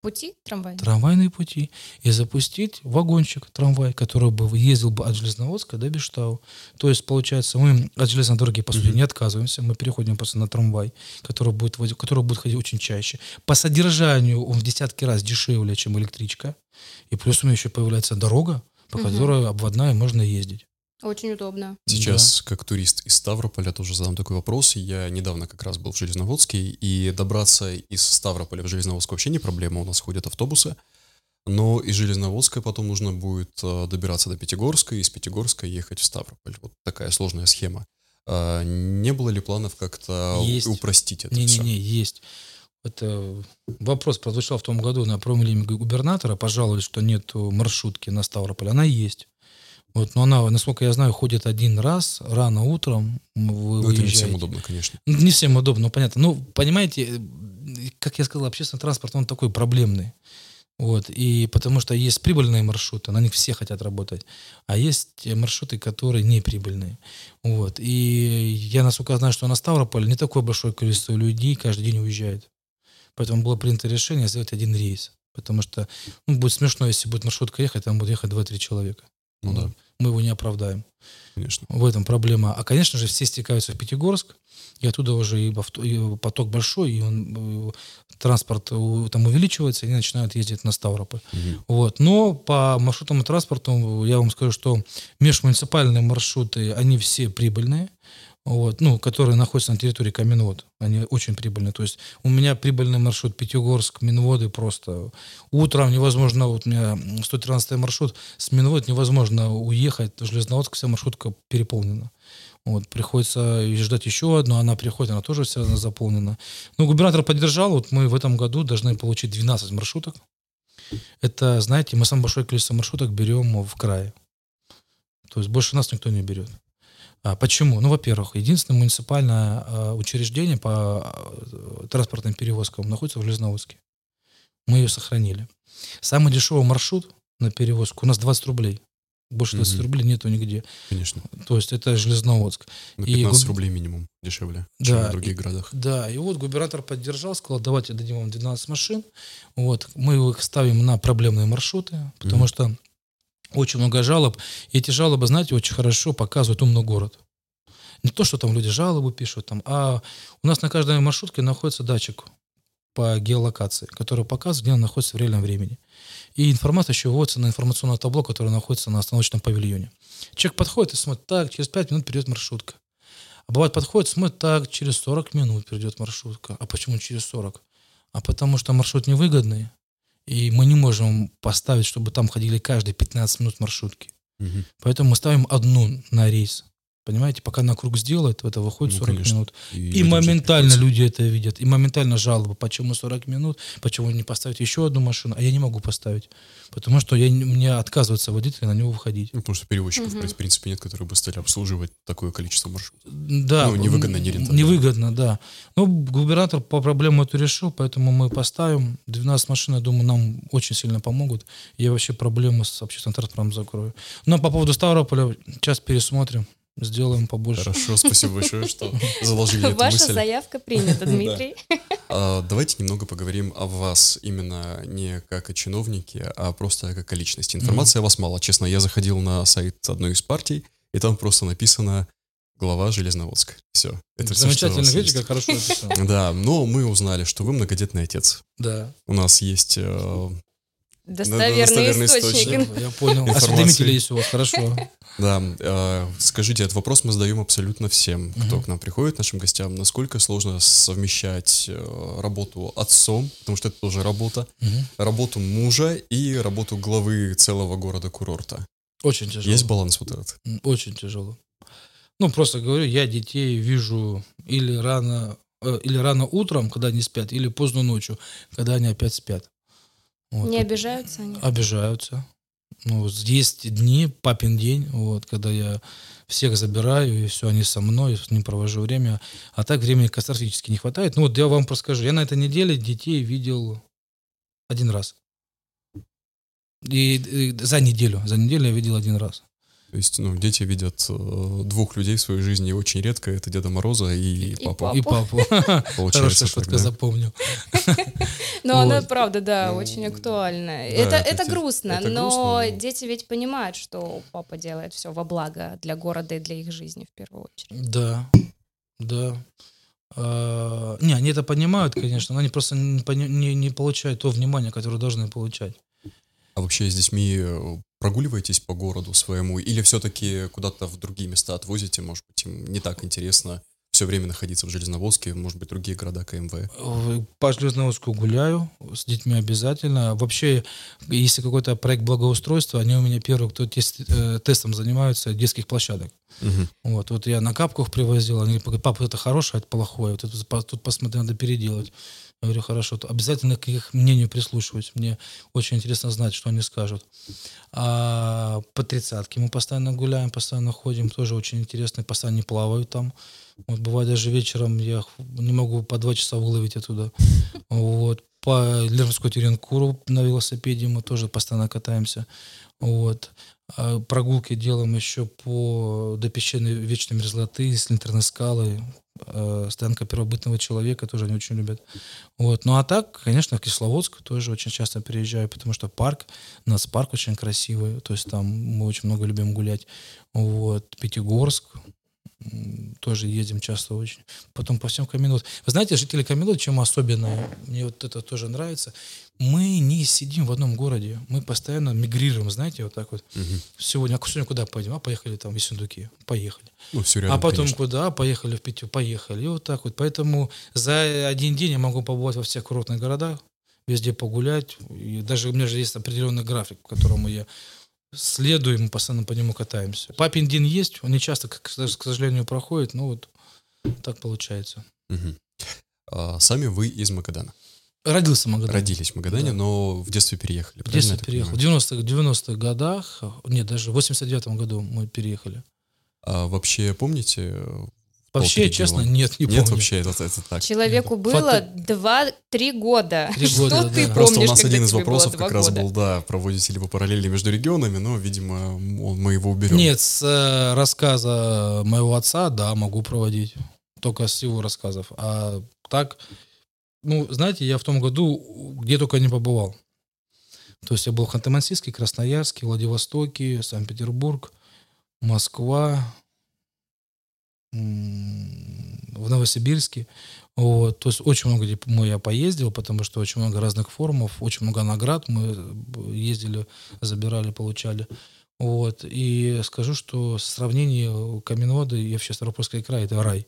Пути трамвайные? Трамвайные пути. И запустить вагончик, трамвай, который бы ездил бы от Железноводска до Бештау. То есть, получается, мы от железной дороги, по сути, mm-hmm. не отказываемся. Мы переходим просто на трамвай, который будет, который будет ходить очень чаще. По содержанию он в десятки раз дешевле, чем электричка. И плюс у меня еще появляется дорога, по mm-hmm. которой обводная можно ездить. Очень удобно. Сейчас, да. как турист из Ставрополя, тоже задам такой вопрос. Я недавно как раз был в Железноводске, и добраться из Ставрополя в Железноводск вообще не проблема, у нас ходят автобусы. Но из Железноводска потом нужно будет э, добираться до Пятигорска, и из Пятигорска ехать в Ставрополь. Вот такая сложная схема. А не было ли планов как-то есть. упростить это не, все? Не-не-не, есть. Это вопрос прозвучал в том году на промиллиме губернатора. Пожаловались, что нет маршрутки на Ставрополь. Она есть. Вот, но она, насколько я знаю, ходит один раз рано утром. Вы ну, это не всем удобно, конечно. Ну, не всем удобно, ну, понятно. Ну, понимаете, как я сказал, общественный транспорт, он такой проблемный. Вот, и потому что есть прибыльные маршруты, на них все хотят работать, а есть маршруты, которые не прибыльные. Вот, и я, насколько знаю, что на Ставрополь не такое большое количество людей каждый день уезжает. Поэтому было принято решение сделать один рейс. Потому что ну, будет смешно, если будет маршрутка ехать, там будет ехать 2-3 человека. Ну да. Мы его не оправдаем. Конечно. В этом проблема. А, конечно же, все стекаются в Пятигорск, и оттуда уже и, поток большой, и он, э, транспорт там увеличивается, и они начинают ездить на Ставрополь. Угу. Вот. Но по маршрутному транспорту я вам скажу, что межмуниципальные маршруты, они все прибыльные вот, ну, которые находятся на территории Каменвод. Они очень прибыльные. То есть у меня прибыльный маршрут Пятигорск, Минводы просто. Утром невозможно, вот у меня 113 маршрут, с Минвод невозможно уехать, Железноводск вся маршрутка переполнена. Вот, приходится ждать еще одну, она приходит, она тоже вся заполнена. Ну, губернатор поддержал, вот мы в этом году должны получить 12 маршруток. Это, знаете, мы самое большое количество маршруток берем в крае. То есть больше нас никто не берет. А почему? Ну, во-первых, единственное муниципальное э, учреждение по э, транспортным перевозкам находится в Железноводске. Мы ее сохранили. Самый дешевый маршрут на перевозку у нас 20 рублей. Больше 20 угу. рублей нету нигде. Конечно. То есть это Железноводск. На 15 и, рублей минимум дешевле, да, чем в других городах. Да, и вот губернатор поддержал, сказал, давайте дадим вам 12 машин. Вот, мы их ставим на проблемные маршруты, потому угу. что очень много жалоб. И эти жалобы, знаете, очень хорошо показывают умный город. Не то, что там люди жалобы пишут, там, а у нас на каждой маршрутке находится датчик по геолокации, который показывает, где он находится в реальном времени. И информация еще вводится на информационное табло, которое находится на остановочном павильоне. Человек подходит и смотрит, так, через 5 минут придет маршрутка. А бывает подходит, смотрит, так, через 40 минут придет маршрутка. А почему через 40? А потому что маршрут невыгодный, и мы не можем поставить, чтобы там ходили каждые 15 минут маршрутки. Угу. Поэтому мы ставим одну на рейс. Понимаете, пока на круг сделает, это выходит ну, 40 конечно. минут. И, и моментально люди это видят. И моментально жалобы. Почему 40 минут? Почему не поставить еще одну машину? А я не могу поставить. Потому что я, мне отказывается водитель на него выходить. Ну, потому что перевозчиков, угу. в принципе, нет, которые бы стали обслуживать такое количество маршрутов. Да. Ну, невыгодно, не рентабельно. Невыгодно, да. Ну, губернатор по проблему эту решил, поэтому мы поставим. 12 машин, я думаю, нам очень сильно помогут. Я вообще проблему с общественным транспортом закрою. Но по поводу Ставрополя сейчас пересмотрим сделаем побольше. Хорошо, спасибо большое, что заложили эту Ваша мысль. заявка принята, Дмитрий. А, давайте немного поговорим о вас именно не как о чиновнике, а просто как о личности. Информации о вас мало. Честно, я заходил на сайт одной из партий, и там просто написано глава Железноводска. Все. Это Замечательно, все, видите, как хорошо написано. Да, но мы узнали, что вы многодетный отец. Да. У нас есть э, Достоверный, Достоверный источник. источник. Я понял. Осведомители есть у вас, хорошо. Да, э, скажите, этот вопрос мы задаем абсолютно всем, кто к нам приходит, нашим гостям. Насколько сложно совмещать э, работу отцом, потому что это тоже работа, работу мужа и работу главы целого города-курорта? Очень тяжело. Есть баланс вот этот? Очень тяжело. Ну, просто говорю, я детей вижу или рано, э, или рано утром, когда они спят, или поздно ночью, когда они опять спят. Вот. Не обижаются они? Обижаются. Ну, есть дни, папин день, вот, когда я всех забираю, и все, они со мной, с ним провожу время. А так времени катастрофически не хватает. Ну, вот я вам просто скажу, я на этой неделе детей видел один раз. И, и за неделю, за неделю я видел один раз. То есть, ну, дети видят э, двух людей в своей жизни очень редко. Это Деда Мороза и, и папу. И папу. Получается шутка, да? запомнил. Но она, правда, да, очень актуальна. Это это грустно, но дети ведь понимают, что папа делает все во благо для города и для их жизни в первую очередь. Да, да. А, Не, они это понимают, конечно, но они просто не, пони- не, не получают то внимание, которое должны получать. А вообще с детьми э, прогуливаетесь по городу своему или все-таки куда-то в другие места отвозите? Может быть, им не так интересно все время находиться в Железноводске, может быть, другие города КМВ? Э, По Железноводску гуляю с детьми обязательно. Вообще, если какой-то проект благоустройства, они у меня первые, кто тест- э, тестом занимаются детских площадок. Мгм. Вот, вот я на капках привозил, они говорят, папа, это хорошее, это плохое, вот это тут посмотри, надо переделать. Я говорю, хорошо, то обязательно к их мнению прислушиваюсь. Мне очень интересно знать, что они скажут. А по тридцатке мы постоянно гуляем, постоянно ходим, тоже очень интересно, постоянно не плавают там. Вот бывает даже вечером я не могу по два часа выловить оттуда. Вот. По Лермонтскому Теренкуру на велосипеде мы тоже постоянно катаемся. Вот. А Прогулки делаем еще по до песчаной вечной мерзлоты, слинтерной скалы, э, стоянка первобытного человека, тоже они очень любят. Вот. Ну а так, конечно, в Кисловодск тоже очень часто приезжаю, потому что парк, нацпарк очень красивый, то есть там мы очень много любим гулять. Вот. Пятигорск, тоже ездим часто очень. Потом по всем Каменот. Вы знаете, жители Каменот, чем особенное, мне вот это тоже нравится, мы не сидим в одном городе, мы постоянно мигрируем, знаете, вот так вот. Мгм. Сегодня, а сегодня куда пойдем? А поехали там в Ессентуки, поехали. Ну, все рядом, а потом конечно. куда? Поехали в Питер, поехали. И вот так вот. Поэтому за один день я могу побывать во всех курортных городах, везде погулять. И даже у меня же есть определенный график, по которому я мы постоянно по нему катаемся. Папин день есть, он не часто, к, к сожалению, проходит, но вот так получается. Мгм. А, Сами вы из Магадана. Родился в Магадане. Родились в Магадане, Да. но в детстве переехали. В детстве переехал. В понимаю? 90-х, 90 годах, нет, даже в 89 году мы переехали. А вообще помните? Вообще, честно, нет, не Нет, помню. вообще, это, это так. Человеку Нет. было Фото- 2-3 года. Три Что года, ты да. помнишь, Просто у нас один из вопросов как раз года? был, да, проводите ли вы параллели между регионами, но, видимо, м, мы его уберем. Нет, с э, рассказа моего отца, да, могу проводить. Только с его рассказов. А так, ну, знаете, я в том году где только не побывал. То есть я был в Ханты-Мансийске, Красноярске, Владивостоке, Санкт-Петербург, Москва, в Новосибирске. Вот. То есть очень много где мы я поездил, потому что очень много разных форумов, очень много наград мы э, ездили, забирали, получали. Вот. И скажу, что в сравнении Каменвода и вообще Ставропольский край это рай.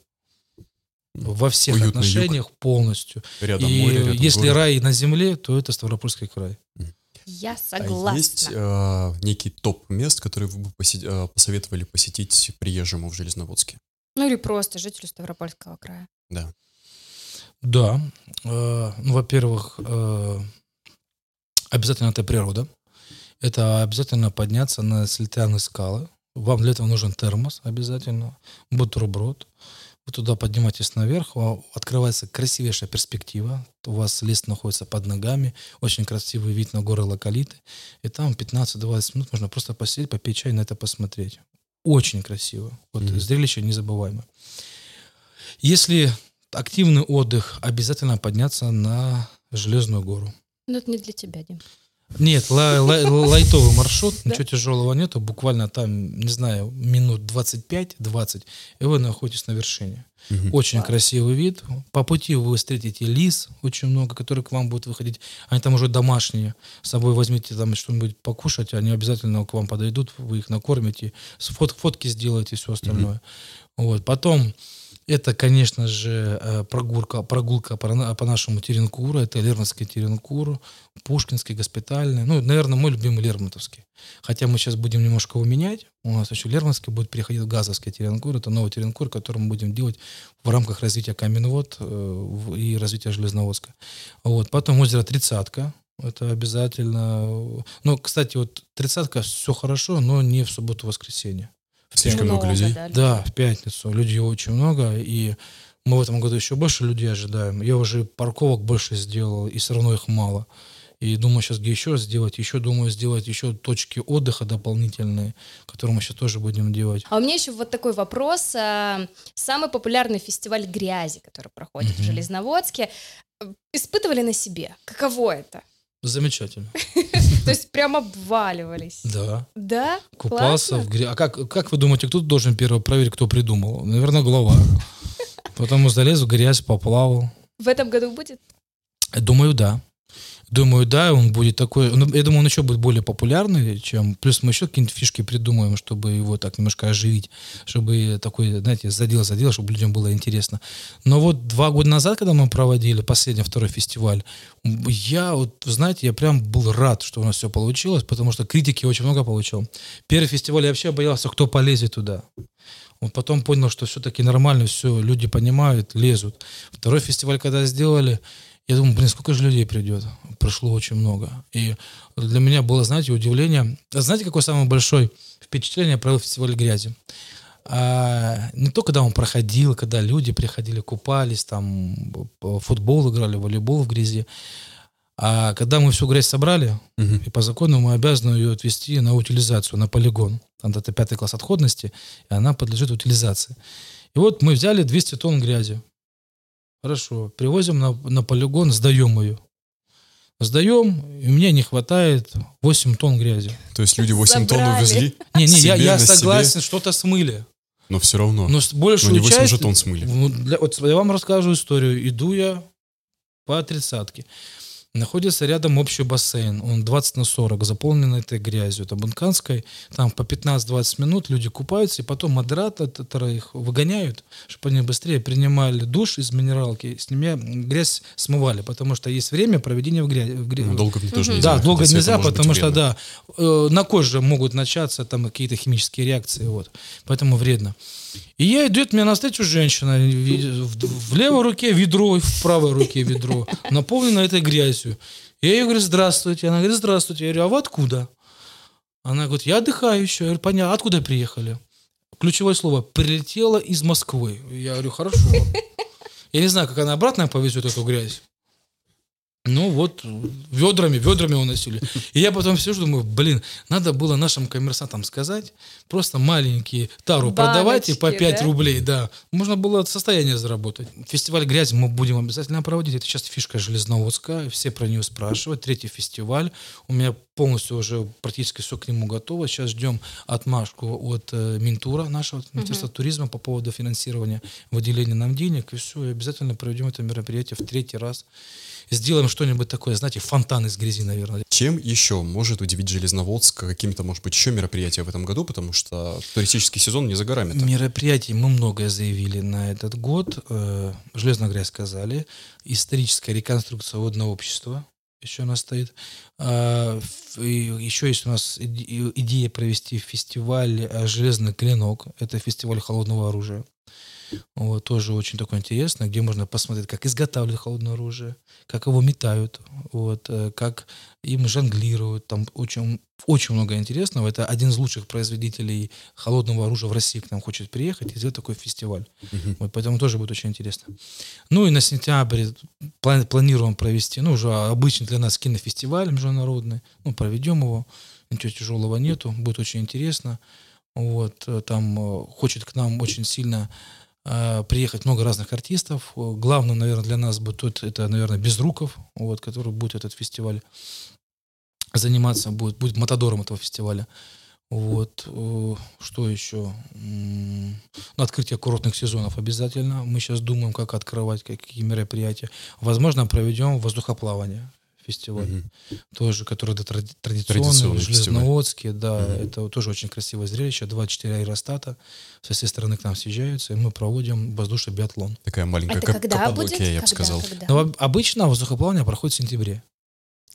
Во всех Уютный отношениях полностью. Рядом и море, рядом если горы. рай на земле, то это Ставропольский край. Я А согласна. есть э, некий топ мест, которые вы бы посе- э, посоветовали посетить приезжему в Железноводске? Ну или просто жителю Ставропольского края. Да. Да. Э, ну, во-первых, э, обязательно это природа. Это обязательно подняться на слетянные скалы. Вам для этого нужен термос обязательно, бутерброд. Вы туда поднимаетесь наверх, открывается красивейшая перспектива. У вас лес находится под ногами, очень красивый вид на горы Локалиты. И там 15-20 минут можно просто посидеть, попить чай, на это посмотреть. Очень красиво. Вот Мгм. зрелище незабываемое. Если активный отдых, обязательно подняться на Железную гору. Ну это не для тебя, Дим. Нет, ла- ла- лайтовый маршрут, ничего тяжелого нету, буквально там, не знаю, минут 25-20, и вы находитесь на вершине. Очень красивый вид. По пути вы встретите лис, очень много, которые к вам будут выходить. Они там уже домашние. С собой возьмите там что-нибудь покушать, они обязательно к вам подойдут, вы их накормите, фот- фотки сделаете и все остальное. Вот. Потом это, конечно же, э, прогулка, прогулка по, на- по нашему Теренкуру. Это Лермонтский Теренкур, Пушкинский, Госпитальный. Ну, наверное, мой любимый Лермонтовский. Хотя мы сейчас будем немножко его менять. У нас еще Лермонтский будет переходить в Газовский Теренкур. Это новый Теренкур, который мы будем делать в рамках развития Каменвод э, и развития Железноводска. Вот. Потом озеро Тридцатка. Это обязательно. Ну, кстати, вот Тридцатка все хорошо, но не в субботу-воскресенье. В Слишком много людей? да, да, в пятницу. Людей очень много, и мы в этом году еще больше людей ожидаем. Я уже парковок больше сделал, и все равно их мало. И думаю, сейчас где еще сделать. Еще думаю сделать еще точки отдыха дополнительные, которые мы сейчас тоже будем делать. А у меня еще вот такой вопрос. А, Самый популярный фестиваль грязи, который проходит в Мгм. Железноводске. испытывали на себе, каково это? Замечательно. То есть прям обваливались. Да. Да? Купался в грязи. А как, как вы думаете, кто должен первый проверить, кто придумал? Наверное, глава. Потом залез в грязь, поплавал. В этом году будет? Думаю, да. Думаю, да, он будет такой... ну, я думаю, он еще будет более популярный, чем... Плюс мы еще какие-нибудь фишки придумаем, чтобы его так немножко оживить, чтобы такой, знаете, задел-задел, чтобы людям было интересно. Но вот два года назад, когда мы проводили последний, второй фестиваль, я вот, знаете, я прям был рад, что у нас все получилось, потому что критики очень много получил. Первый фестиваль я вообще боялся, кто полезет туда. Вот потом понял, что все-таки нормально, все, люди понимают, лезут. Второй фестиваль, когда сделали, я думаю, блин, сколько же людей придет? Пришло очень много. И для меня было, знаете, удивление. А Знаете, какое самое большое впечатление про фестиваль грязи? А, не то, когда он проходил, когда люди приходили, купались, там футбол играли, волейбол в грязи. А когда мы всю грязь собрали, Мгм. и по закону мы обязаны ее отвести на утилизацию, на полигон. Там это пятый класс отходности, и она подлежит утилизации. И вот мы взяли 200 тонн грязи. Хорошо, привозим на, на полигон, сдаем ее. Сдаем, и мне не хватает 8 тонн грязи. То есть люди 8 тонн Забрали. увезли, Не-не, я, Себе я себе? согласен, что-то смыли. но все равно. Но большую Ну, не 8 часть... же тонн смыли. Для- вот я вам расскажу историю. Иду я по тридцатке. Находится рядом общий бассейн. Он 20 на 40, заполнен этой грязью. Это Бунканской. Там по 15-20 минут люди купаются, и потом модераторы их выгоняют, чтобы они быстрее принимали душ из минералки, с ними грязь смывали, потому что есть время проведения в грязи. В гря- Ну, долго тоже нельзя. да, долго это нельзя, потому что, да, э, на коже могут начаться там какие-то химические реакции, вот. Поэтому вредно. И я идет мне навстречу женщина, в, левой руке ведро, в правой руке ведро, наполнено этой грязью. Я ей говорю, здравствуйте. Она говорит, здравствуйте. Я говорю, а вы откуда? Она говорит, я отдыхающая. Я говорю, понятно, откуда приехали? Ключевое слово, прилетела из Москвы. Я говорю, хорошо. Я не знаю, как она обратно повезет эту грязь. Ну вот, ведрами, ведрами уносили. И я потом все думаю, блин, надо было нашим коммерсантам сказать, просто маленькие тару продавать и по Баночки, 5 да? рублей, да. Можно было состояние заработать. Фестиваль грязи мы будем обязательно проводить. Это сейчас фишка Железноводска, все про нее спрашивают. Третий фестиваль. У меня полностью уже практически все к нему готово. Сейчас ждем отмашку от э, Минтура, нашего Министерства туризма по поводу финансирования, выделения нам денег. И все, и обязательно проведем это мероприятие в третий раз. Сделаем что-нибудь такое, знаете, фонтан из грязи, наверное. Чем еще может удивить Железноводск какими-то, может быть, еще мероприятия в этом году, потому что туристический сезон не за горами. Мероприятий мы многое заявили на этот год. Э, Железная грязь сказали. Историческая реконструкция водного общества еще у нас стоит. А, Еще есть у нас идея провести фестиваль «Железный клинок». Это фестиваль холодного оружия. Вот, тоже очень такое интересно, где можно посмотреть, как изготавливают холодное оружие, как его метают, вот, э, как им жонглируют. Там очень, очень много интересного. Это один из лучших производителей холодного оружия в России к нам хочет приехать и сделать такой фестиваль. Мгм. Вот, поэтому тоже будет очень интересно. Ну и на сентябре пла- планируем провести, ну, уже обычный для нас кинофестиваль международный. Ну, проведем его. Ничего тяжелого нету. Будет очень интересно. Вот, э, там э, хочет к нам очень сильно приехать много разных артистов. Главным, наверное, для нас будет это, наверное, Безруков, вот, который будет этот фестиваль заниматься, будет, будет матадором этого фестиваля. Вот, э, что еще? Ну, открытие курортных сезонов обязательно. Мы сейчас думаем, как открывать, какие мероприятия. Возможно, проведем воздухоплавание фестиваль Мгм. тоже, который да, тради- традиционный, Традиционный фестиваль. Железноводске, да, Мгм. это тоже очень красивое зрелище, 24 аэростата со всей стороны к нам съезжаются, и мы проводим воздушный биатлон. Такая маленькая Это кап- когда Каппадокия, будет? я бы Когда, сказал. когда? Но об- обычно воздухоплавание проходит в сентябре.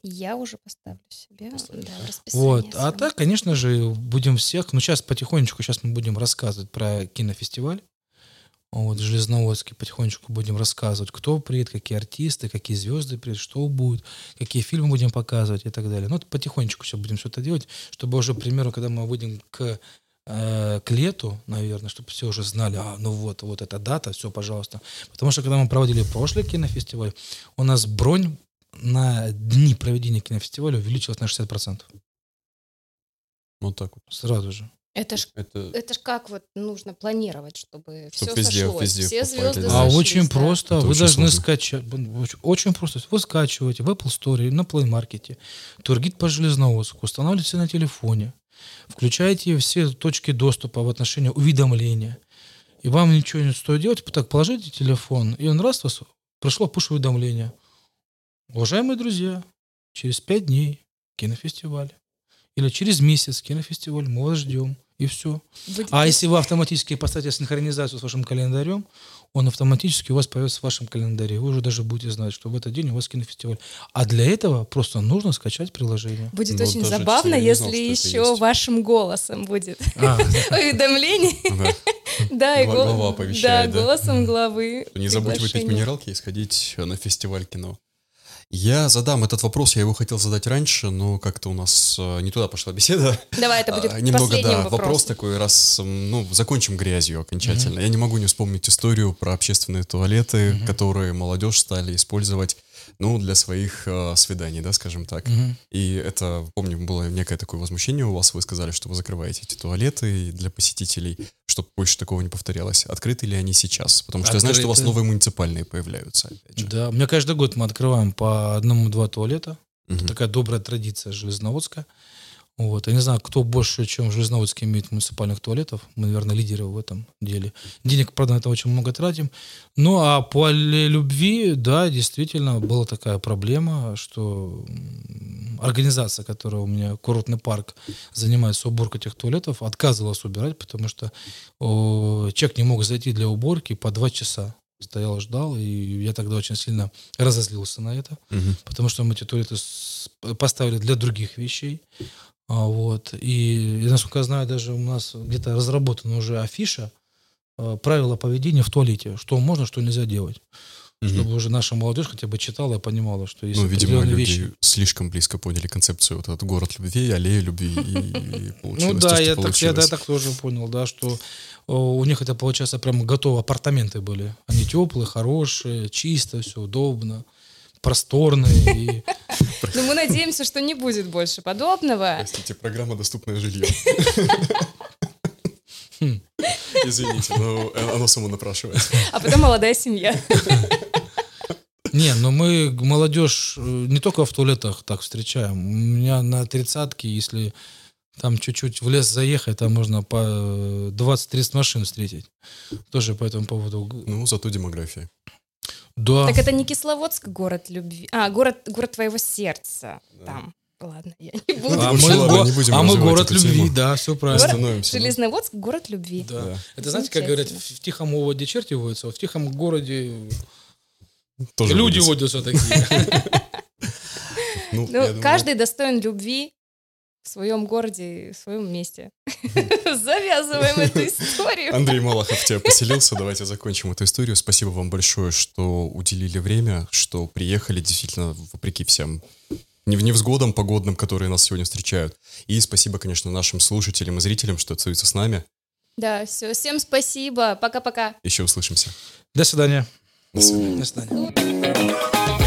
Я уже поставлю себе да, в расписание Вот. А так, конечно же, будем всех, ну сейчас потихонечку, сейчас мы будем рассказывать про кинофестиваль. Вот, в Железноводске потихонечку будем рассказывать, кто приедет, какие артисты, какие звезды приедут, что будет, какие фильмы будем показывать и так далее. Ну, это потихонечку все будем все это делать, чтобы уже, к примеру, когда мы выйдем к, э, к лету, наверное, чтобы все уже знали, а, ну вот, вот эта дата, все, пожалуйста. Потому что, когда мы проводили прошлый кинофестиваль, у нас бронь на дни проведения кинофестиваля увеличилась на 60%. Вот так вот. Сразу же. Это ж, Это... это ж как вот нужно планировать, чтобы Чтоб все везде- сошлось, везде все попали, звезды да. А сошлись, очень да. просто. Это вы очень должны сложно. скачать. Очень, очень просто. Вы скачиваете в Apple Store, на Play Market, Тургид по Железноводску, устанавливаете на телефоне, включаете все точки доступа в отношении уведомления. И вам ничего не стоит делать, так положите телефон, и он раз вас пришло пуш-уведомление. Уважаемые друзья, через пять дней кинофестиваль. Или через месяц кинофестиваль, мы вас ждем. И все. Будет А если вы автоматически поставите синхронизацию с вашим календарем, он автоматически у вас появится в вашем календаре. Вы уже даже будете знать, что в этот день у вас кинофестиваль. А для этого просто нужно скачать приложение. Будет Ну, очень забавно, если еще есть. вашим голосом будет А, уведомление. Да. И оповещает, да, голосом главы. Не забудь выпить минералки и сходить на фестиваль кино. Я задам этот вопрос, я его хотел задать раньше, но как-то у нас э, не туда пошла беседа. Давай, это будет А, Немного, последним да, вопрос вопросом. такой, раз, ну, закончим грязью окончательно. Я не могу не вспомнить историю про общественные туалеты, которые молодежь стали использовать, ну, для своих э, свиданий, да, скажем так. мгм. И это, помню, было некое такое возмущение у вас. Вы сказали, что вы закрываете эти туалеты для посетителей, чтобы больше такого не повторялось. Открыты ли они сейчас? Потому что я знаю, что у вас Открыты. новые муниципальные появляются. Да, у меня каждый год мы открываем по одному-два туалета. Мгм. Такая добрая традиция Железноводска. Вот. Я не знаю, кто больше, чем в Железноводске имеет муниципальных туалетов. Мы, наверное, лидеры в этом деле. Денег, правда, на это очень много тратим. Ну, а по любви, да, действительно, была такая проблема, что организация, которая у меня, курортный парк, занимается уборкой этих туалетов, отказывалась убирать, потому что о, человек не мог зайти для уборки по два часа. Стоял, ждал, и я тогда очень сильно разозлился на это Мгм. потому что мы эти туалеты поставили для других вещей. А, вот. И, насколько я знаю, даже у нас где-то разработана уже афиша э, правила поведения в туалете, что можно, что нельзя делать. Мгм. Чтобы уже наша молодежь хотя бы читала и понимала, что есть Ну, видимо, люди вещи. слишком близко поняли концепцию вот этот город любви, аллея любви, и, и Ну получилось да, то, что я так, я, да, так тоже понял, да, что у них это, получается, прям готово апартаменты были. Они теплые, хорошие, чисто, все удобно, просторные. И... Но мы надеемся, что не будет больше подобного. Простите, программа «Доступное жилье». Хм. Извините, но э, оно само напрашивается. А потом молодая семья. Не, но мы молодежь э, не только в туалетах так встречаем. У меня на тридцатке, если там чуть-чуть в лес заехать, там можно по э, 20-30 машин встретить. Тоже по этому поводу. Ну, зато демография. Да. Так это не Кисловодск, город любви. А, город, город твоего сердца. Там. Ладно, я не буду. А мы, ладно, не будем а мы город эту любви, тему. да, все правильно. Остановимся. да. Железноводск, город любви. Да. Да. Это знаете, как говорят, в, тихом уводе черти водятся, а в тихом городе Тоже люди водятся такие. Ну, Ну, каждый достоин любви в своем городе, в своем месте. Завязываем эту историю. Андрей Малахов тебя поселился. Давайте закончим эту историю. Спасибо вам большое, что уделили время, что приехали действительно вопреки всем не в невзгодам погодным, которые нас сегодня встречают. И спасибо, конечно, нашим слушателям и зрителям, что остаются с нами. Да, все. Всем спасибо. Пока-пока. Еще услышимся. До свидания. До свидания. До свидания.